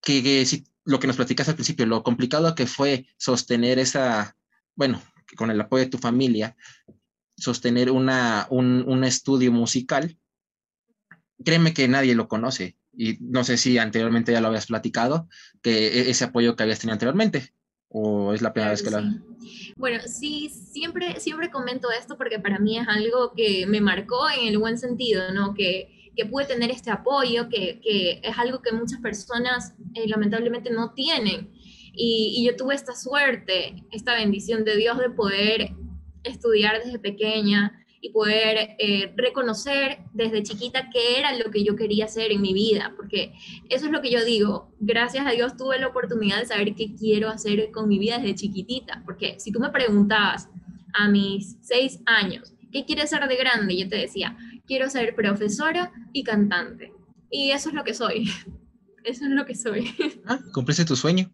B: que, que si lo que nos platicas al principio, lo complicado que fue sostener esa, bueno, con el apoyo de tu familia, sostener una, un, estudio musical, créeme que nadie lo conoce. Y no sé si anteriormente ya lo habías platicado, que e, ese apoyo que habías tenido anteriormente, o es la primera vez que lo...
C: Bueno, sí, siempre, siempre comento esto porque para mí es algo que me marcó en el buen sentido, ¿no? Que que pude tener este apoyo, que, que es algo que muchas personas eh, lamentablemente no tienen. Y, yo tuve esta suerte, esta bendición de Dios de poder estudiar desde pequeña y poder eh, reconocer desde chiquita qué era lo que yo quería hacer en mi vida, porque eso es lo que yo digo, gracias a Dios tuve la oportunidad de saber qué quiero hacer con mi vida desde chiquitita, porque si tú me preguntabas a mis seis años, ¿qué quieres ser de grande? Yo te decía, quiero ser profesora y cantante. Y eso es lo que soy. Eso es lo que soy.
B: Ah, cumpliste tu sueño.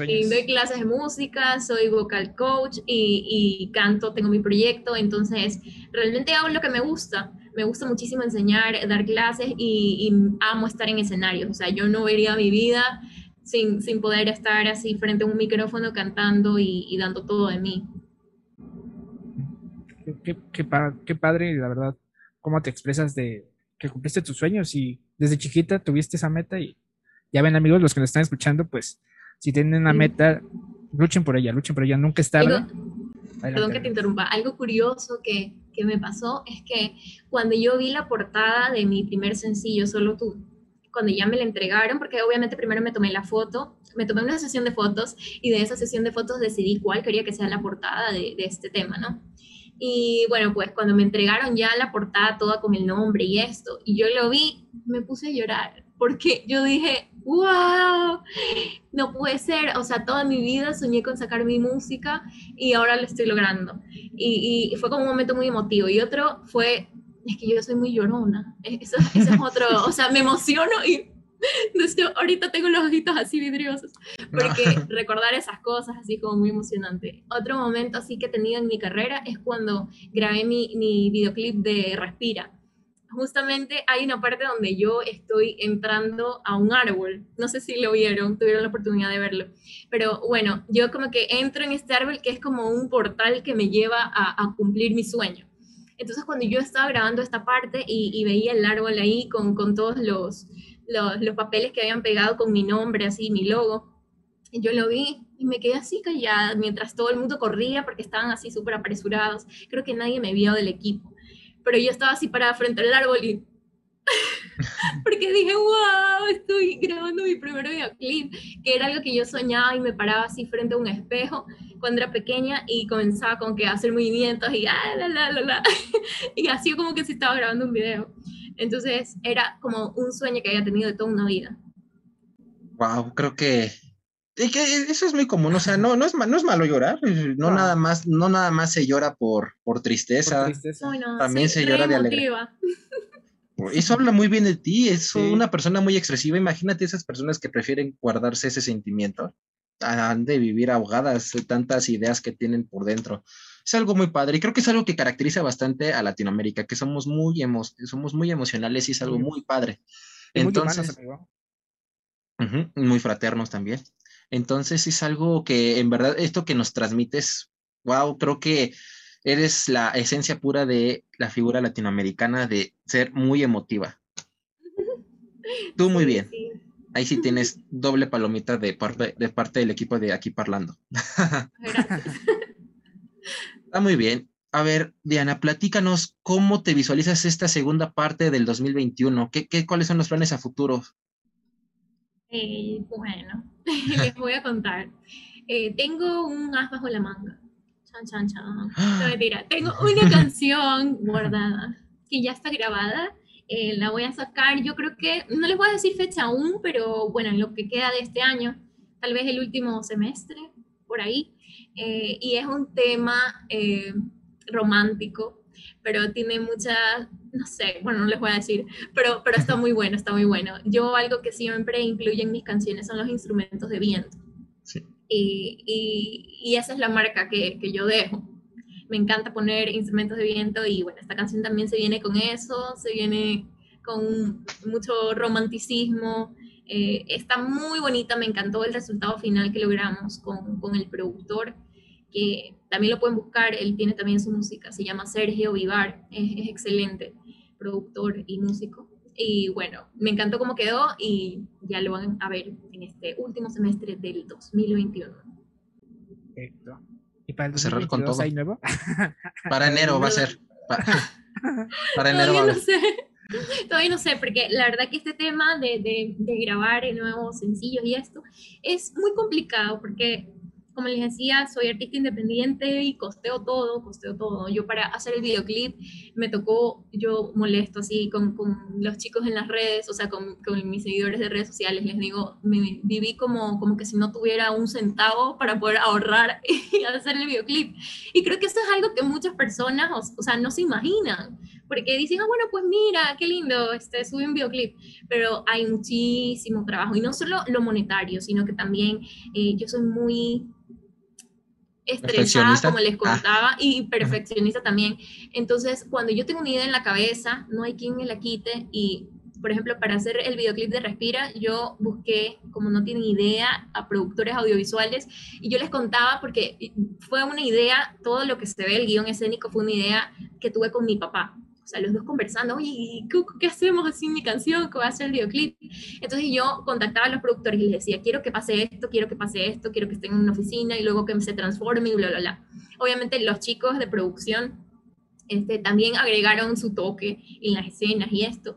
C: y doy clases de música, soy vocal coach y, canto, tengo mi proyecto, entonces realmente hago lo que me gusta. Me gusta muchísimo enseñar, dar clases y, amo estar en escenarios. O sea, yo no vería mi vida sin, sin poder estar así frente a un micrófono cantando y, dando todo de mí.
A: Qué, qué, qué padre, la verdad, cómo te expresas de que cumpliste tus sueños y desde chiquita tuviste esa meta y ya ven amigos, los que nos están escuchando, pues si tienen una meta, luchen por ella, luchen por ella, nunca es tarde.
C: perdón que te interrumpa, algo curioso que, que me pasó es que cuando yo vi la portada de mi primer sencillo, Solo tú, cuando ya me la entregaron, porque obviamente primero me tomé la foto, me tomé una sesión de fotos y de esa sesión de fotos decidí cuál quería que sea la portada de, de este tema, ¿no? Y bueno, pues cuando me entregaron ya la portada toda con el nombre y esto, y yo lo vi, me puse a llorar, porque yo dije, wow, no puede ser, o sea, toda mi vida soñé con sacar mi música y ahora lo estoy logrando. Y, fue como un momento muy emotivo. Y otro fue, es que yo soy muy llorona, eso, eso es otro, o sea, me emociono y ahorita tengo los ojitos así vidriosos, porque recordar esas cosas así como muy emocionante. Otro momento así que he tenido en mi carrera es cuando grabé mi, mi videoclip de Respira. Justamente hay una parte donde yo estoy entrando a un árbol. No sé si lo vieron, tuvieron la oportunidad de verlo. Pero bueno, yo como que entro en este árbol que es como un portal que me lleva a, a cumplir mi sueño. Entonces cuando yo estaba grabando esta parte y, y veía el árbol ahí con, con todos los, los, papeles que habían pegado con mi nombre, así, mi logo. Yo lo vi y me quedé así callada mientras todo el mundo corría porque estaban así súper apresurados. Creo que nadie me vio del equipo. Pero yo estaba así parada frente al árbol y... porque dije, wow, estoy grabando mi primer videoclip, que era algo que yo soñaba y me paraba así frente a un espejo cuando era pequeña y comenzaba con que hacer movimientos y ah, la, la, la, la. y así como que si estaba grabando un video. Entonces era como un sueño que había tenido de toda una vida.
B: Wow, creo que, que eso es muy común, o sea, no, no, es, no es malo llorar, no, nada más, no nada más se llora por, por tristeza, también se llora de alegría. Eso habla muy bien de ti, es una persona muy expresiva, imagínate esas personas que prefieren guardarse ese sentimiento, han de vivir ahogadas de tantas ideas que tienen por dentro es algo muy padre y creo que es algo que caracteriza bastante a Latinoamérica, que somos muy, somos muy emocionales y es algo muy padre. Entonces, muy, muy fraternos también. Entonces es algo que en verdad, esto que nos transmites, wow, creo que eres la esencia pura de la figura latinoamericana de ser muy emotiva. Tú muy bien. Ahí sí tienes doble palomita de parte, de parte del equipo de aquí parlando. Gracias. Está muy bien. A ver, Diana, platícanos cómo te visualizas esta segunda parte del 2021. ¿Qué, qué, cuáles son los planes a futuro?
C: Eh, bueno, les voy a contar. Eh, tengo un as bajo la manga. Chan, chan, chan. No mentira. Tengo una canción guardada que ya está grabada. Eh, la voy a sacar. Yo creo que, no les voy a decir fecha aún, pero bueno, en lo que queda de este año, tal vez el último semestre, por ahí. Eh, y es un tema eh, romántico, pero tiene mucha, no sé, bueno, no les voy a decir, pero, pero está muy bueno, está muy bueno. Yo algo que siempre incluyo en mis canciones son los instrumentos de viento. Y, y, y, esa es la marca que, que yo dejo. Me encanta poner instrumentos de viento y bueno, esta canción también se viene con eso, se viene con mucho romanticismo, eh, está muy bonita, me encantó el resultado final que logramos con, con, el productor, que también lo pueden buscar, él tiene también su música, se llama Sergio Vivar, es, es excelente productor y músico. Y bueno, me encantó cómo quedó y ya lo van a ver en este último semestre del 2021.
A: Perfecto. ¿Y para el cerrar con todo? nuevo?
B: Para enero va a ser. Para, para enero
C: va a ser. Todavía no sé, porque la verdad que este tema de, de, de, grabar nuevos sencillos y esto es muy complicado porque, como les decía, soy artista independiente y costeo todo, costeo todo. Yo para hacer el videoclip me tocó, yo molesto así con, con los chicos en las redes, o sea, con, con, mis seguidores de redes sociales, les digo, me viví como, como que si no tuviera un centavo para poder ahorrar y hacer el videoclip. Y creo que eso es algo que muchas personas, o, o sea, no se imaginan porque dicen, ah, bueno, pues mira, qué lindo, este, sube un videoclip, pero hay muchísimo trabajo, y no solo lo monetario, sino que también eh, yo soy muy estresada, como les ah. contaba, y perfeccionista también. Entonces, cuando yo tengo una idea en la cabeza, no hay quien me la quite y por ejemplo, para hacer el videoclip de Respira, yo busqué, como no tienen idea, a productores audiovisuales y yo les contaba porque fue una idea, todo lo que se ve, el guion escénico fue una idea que tuve con mi papá. O sea, los dos conversando, oye, ¿qué, qué hacemos así mi canción? ¿Qué va a ser el videoclip? Entonces yo contactaba a los productores y les decía, quiero que pase esto, quiero que pase esto, quiero que estén en una oficina y luego que se transforme y bla, bla, bla. Obviamente los chicos de producción este, también agregaron su toque en las escenas y esto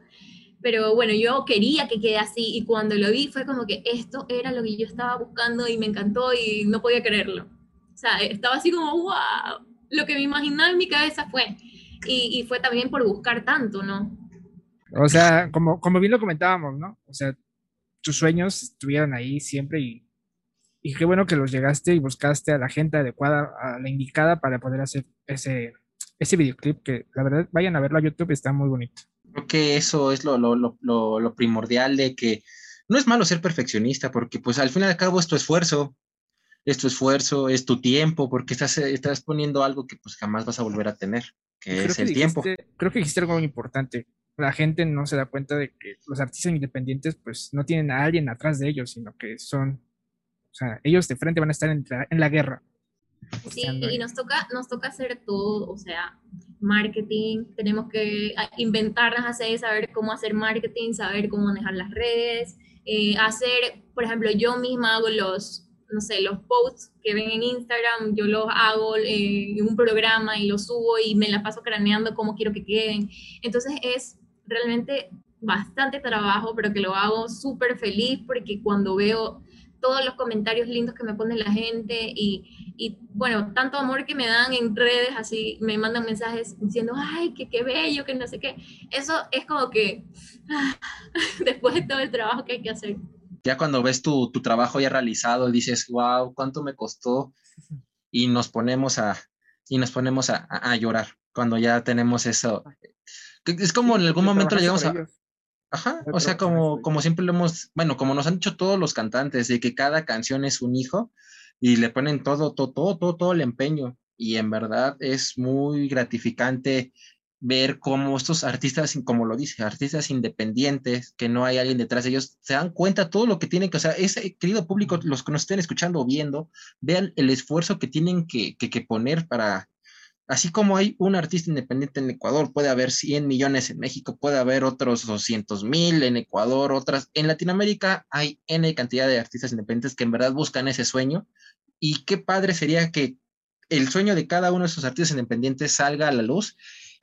C: pero bueno, yo quería que quede así y cuando lo vi fue como que esto era lo que yo estaba buscando y me encantó y no podía creerlo. O sea, estaba así como, wow, lo que me imaginaba en mi cabeza fue. Y, y fue también por buscar tanto, ¿no?
A: O sea, como, como bien lo comentábamos, ¿no? O sea, tus sueños estuvieron ahí siempre y, y qué bueno que los llegaste y buscaste a la gente adecuada, a la indicada para poder hacer ese, ese videoclip que la verdad vayan a verlo a YouTube, está muy bonito.
B: Creo que eso es lo, lo, lo, lo, primordial de que no es malo ser perfeccionista, porque pues al fin y al cabo es tu esfuerzo, es tu esfuerzo, es tu tiempo, porque estás, estás poniendo algo que pues jamás vas a volver a tener, que es el tiempo.
A: Creo que dijiste algo muy importante. La gente no se da cuenta de que los artistas independientes pues no tienen a alguien atrás de ellos, sino que son, o sea, ellos de frente van a estar en en la guerra.
C: Sí, y nos toca, nos toca hacer todo, o sea, marketing, tenemos que inventarnos hacer, saber cómo hacer marketing, saber cómo manejar las redes, eh, hacer, por ejemplo, yo misma hago los, no sé, los posts que ven en Instagram, yo los hago eh, en un programa y los subo y me la paso craneando cómo quiero que queden. Entonces es realmente bastante trabajo, pero que lo hago súper feliz porque cuando veo todos los comentarios lindos que me pone la gente y, y, bueno, tanto amor que me dan en redes, así me mandan mensajes diciendo, ay, que qué bello, que no sé qué. Eso es como que después de todo el trabajo que hay que hacer.
B: Ya cuando ves tu, tu trabajo ya realizado, dices, wow, cuánto me costó y nos ponemos a, y nos ponemos a, a, llorar cuando ya tenemos eso. Es como en algún momento le llegamos a, Ajá, o sea, como, como siempre lo hemos, bueno, como nos han dicho todos los cantantes, de que cada canción es un hijo y le ponen todo, todo, todo, todo, todo el empeño. Y en verdad es muy gratificante ver cómo estos artistas, como lo dice, artistas independientes, que no hay alguien detrás de ellos, se dan cuenta todo lo que tienen que, o sea, ese querido público, los que nos estén escuchando o viendo, vean el esfuerzo que tienen que, que, que poner para, Así como hay un artista independiente en Ecuador, puede haber 100 millones en México, puede haber otros 200 mil en Ecuador, otras. En Latinoamérica hay N cantidad de artistas independientes que en verdad buscan ese sueño. Y qué padre sería que el sueño de cada uno de esos artistas independientes salga a la luz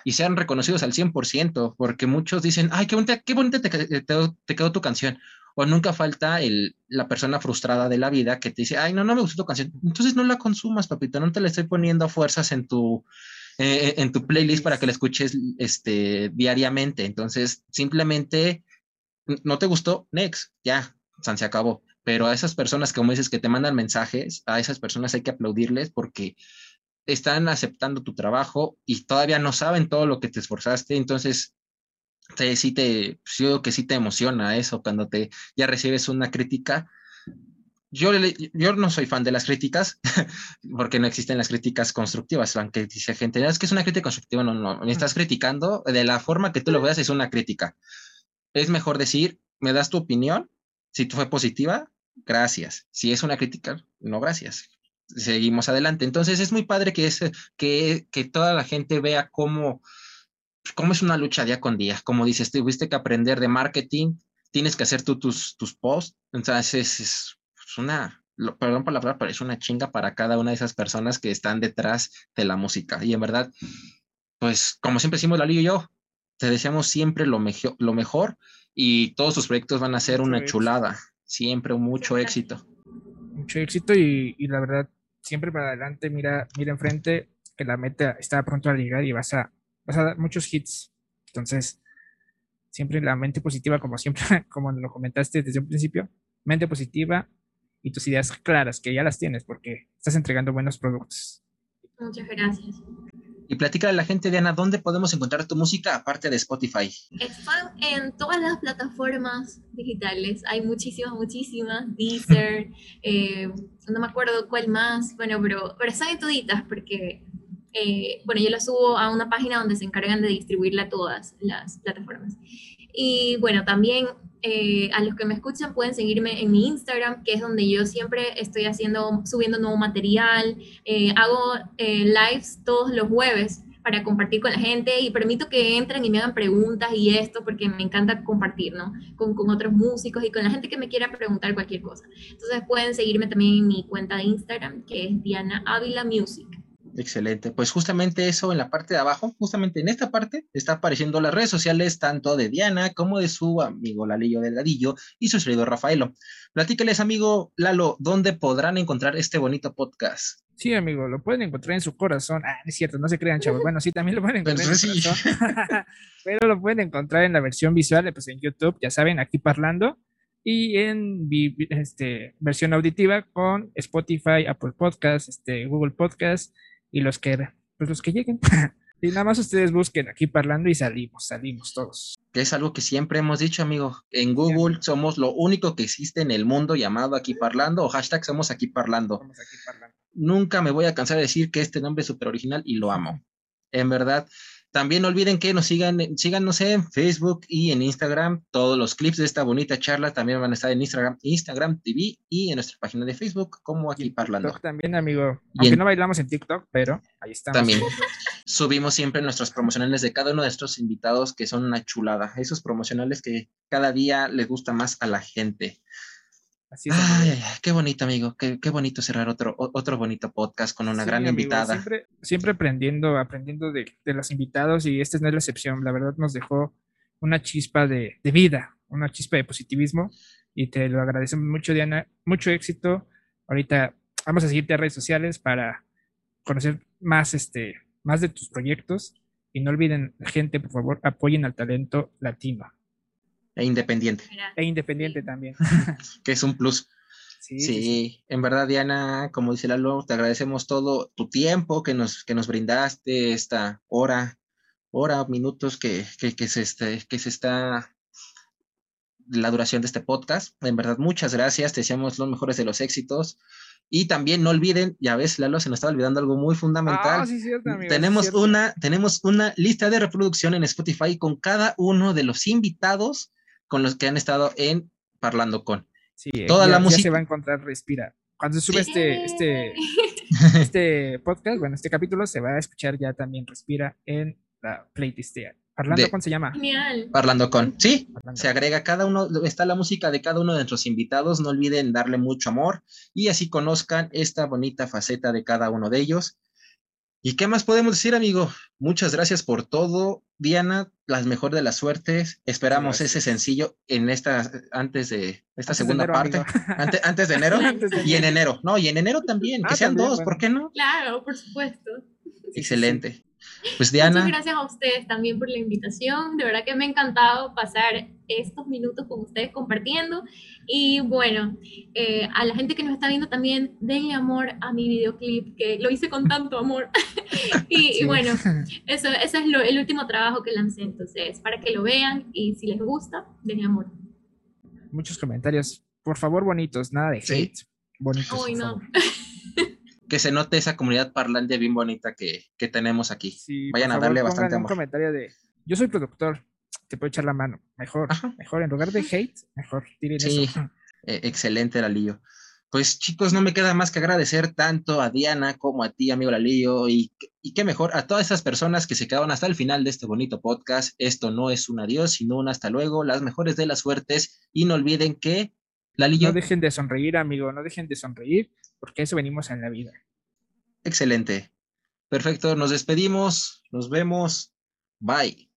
B: y sean reconocidos al 100%, porque muchos dicen, ay, qué bonita, qué bonita te, te quedó tu canción o nunca falta el, la persona frustrada de la vida que te dice, ay, no, no me gustó tu canción. Entonces no la consumas, papito, no te la estoy poniendo fuerzas en tu, eh, en tu playlist para que la escuches este, diariamente. Entonces, simplemente no te gustó, next, ya, se acabó. Pero a esas personas, como dices, que te mandan mensajes, a esas personas hay que aplaudirles porque están aceptando tu trabajo y todavía no saben todo lo que te esforzaste. Entonces, sí, sí te, pues, yo que sí te emociona eso cuando te ya recibes una crítica. Yo, yo no soy fan de las críticas, porque no existen las críticas constructivas, aunque dice gente, es que es una crítica constructiva, no, no, me estás criticando, de la forma que tú lo veas es una crítica. Es mejor decir, me das tu opinión, si tú fue positiva, gracias. Si es una crítica, no gracias. Seguimos adelante. Entonces es muy padre que, es, que, que toda la gente vea cómo cómo es una lucha día con día. Como dices, tuviste que aprender de marketing, tienes que hacer tú tus, tus posts. Entonces es, una, perdón por la palabra, pero es una chinga para cada una de esas personas que están detrás de la música. Y en verdad, pues como siempre decimos Lali y yo, te deseamos siempre lo, mejor lo mejor y todos tus proyectos van a ser una chulada. Siempre mucho éxito.
A: Mucho éxito y, y, la verdad, siempre para adelante, mira, mira enfrente, que la meta está pronto a llegar y vas a vas a dar muchos hits. Entonces, siempre la mente positiva, como siempre, como lo comentaste desde un principio, mente positiva y tus ideas claras, que ya las tienes porque estás entregando buenos productos.
C: Muchas gracias.
B: Y platícale a la gente, Diana, ¿dónde podemos encontrar tu música aparte de Spotify?
C: Están en todas las plataformas digitales. Hay muchísimas, muchísimas. Deezer, eh, no me acuerdo cuál más. Bueno, pero, pero están en toditas porque, eh, bueno, yo las subo a una página donde se encargan de distribuirla a todas las plataformas. Y bueno, también eh, a los que me escuchan pueden seguirme en mi Instagram, que es donde yo siempre estoy haciendo, subiendo nuevo material. Eh, hago eh, lives todos los jueves para compartir con la gente y permito que entren y me hagan preguntas y esto porque me encanta compartir, ¿no? Con, con otros músicos y con la gente que me quiera preguntar cualquier cosa. Entonces pueden seguirme también en mi cuenta de Instagram, que es Diana Ávila Music.
B: Excelente. Pues justamente eso en la parte de abajo, justamente en esta parte, está apareciendo las redes sociales tanto de Diana como de su amigo Lalillo Delgadillo y su servidor Rafaelo. Platícales, amigo Lalo, ¿dónde podrán encontrar este bonito podcast?
A: Sí, amigo, lo pueden encontrar en su corazón. Ah, es cierto, no se crean, chavos. Bueno, sí, también lo pueden encontrar en su corazón. Pero lo pueden encontrar en la versión visual, pues en YouTube, ya saben, aquí parlando. Y en este, versión auditiva con Spotify, Apple Podcasts, este, Google Podcasts y los que, pues los que lleguen. y nada más ustedes busquen aquí parlando y salimos, salimos todos.
B: Que es algo que siempre hemos dicho, amigo. En Google somos lo único que existe en el mundo llamado aquí parlando o hashtag somos aquí parlando. Somos aquí parlando. Nunca me voy a cansar de decir que este nombre es súper original y lo amo. En verdad, también no olviden que nos sigan, síganos en Facebook y en Instagram. Todos los clips de esta bonita charla también van a estar en Instagram, Instagram TV y en nuestra página de Facebook, como aquí parlando.
A: también, amigo. Aunque no bailamos en TikTok, pero ahí estamos.
B: También. Subimos siempre nuestros promocionales de cada uno de nuestros invitados, que son una chulada. Esos promocionales que cada día les gusta más a la gente. Así es. Ay, qué bonito, amigo. Qué, qué, bonito cerrar otro, otro bonito podcast con una gran invitada.
A: Siempre, siempre aprendiendo, aprendiendo de, de, los invitados y esta no es la excepción. La verdad nos dejó una chispa de, de, vida, una chispa de positivismo y te lo agradecemos mucho, Diana. Mucho éxito. Ahorita vamos a seguirte a redes sociales para conocer más, este, más de tus proyectos y no olviden, gente, por favor, apoyen al talento latino.
B: E independiente.
A: E independiente también.
B: que es un plus. Sí, sí, en verdad, Diana, como dice Lalo, te agradecemos todo tu tiempo que nos, que nos brindaste, esta hora, hora, minutos que, que, que, se, este, que se está la duración de este podcast. En verdad, muchas gracias, te deseamos los mejores de los éxitos. Y también no olviden, ya ves, Lalo, se nos estaba olvidando algo muy fundamental.
A: Ah, sí, cierto, amigo,
B: tenemos,
A: sí,
B: una, tenemos una lista de reproducción en Spotify con cada uno de los invitados con los que han estado en Parlando con.
A: Sí, toda ya, la música. Ya se va a encontrar Respira. Cuando sube sí. este, este, este podcast, bueno, este capítulo, se va a escuchar ya también Respira en la playlist Parlando de, con se llama.
C: Genial.
B: Parlando con. Sí, Parlando. se agrega cada uno, está la música de cada uno de nuestros invitados. No olviden darle mucho amor y así conozcan esta bonita faceta de cada uno de ellos. ¿Y qué más podemos decir, amigo? Muchas gracias por todo. Diana, las mejores de las suertes. Esperamos ese sencillo en esta, antes de esta antes segunda
A: de enero,
B: parte. Antes, antes, de enero.
A: antes de
B: y en enero. No, y en enero también.
A: Ah,
B: que sean
A: también,
B: dos,
A: bueno.
B: ¿por qué no?
C: Claro, por supuesto.
B: Excelente. Pues Diana.
C: Muchas gracias a ustedes también por la invitación. De verdad que me ha encantado pasar estos minutos con ustedes compartiendo. Y bueno, eh, a la gente que nos está viendo también, denle amor a mi videoclip, que lo hice con tanto amor. y, sí. y, bueno, eso, eso es lo, el último trabajo que lancé. Entonces, para que lo vean y si les gusta, denle amor.
A: Muchos comentarios. Por favor, bonitos, nada de hate.
B: Sí.
A: Bonitos.
C: Uy, no.
B: que se note esa comunidad parlante bien bonita que, que tenemos aquí.
A: Sí,
B: Vayan a
A: favor,
B: darle bastante
A: un
B: amor.
A: comentario de, yo soy productor, te puedo echar la mano. Mejor,
B: Ajá.
A: mejor, en lugar de hate, mejor tiren
B: Sí,
A: eso.
B: eh, excelente, Lalillo. Pues chicos, no me queda más que agradecer tanto a Diana como a ti, amigo Lalillo, y, y qué mejor a todas esas personas que se quedaron hasta el final de este bonito podcast. Esto no es un adiós, sino un hasta luego, las mejores de las suertes, y no olviden que,
A: No dejen de sonreír, amigo, no dejen de sonreír, porque eso venimos en la vida.
B: excelente. Perfecto, nos despedimos, nos vemos, bye.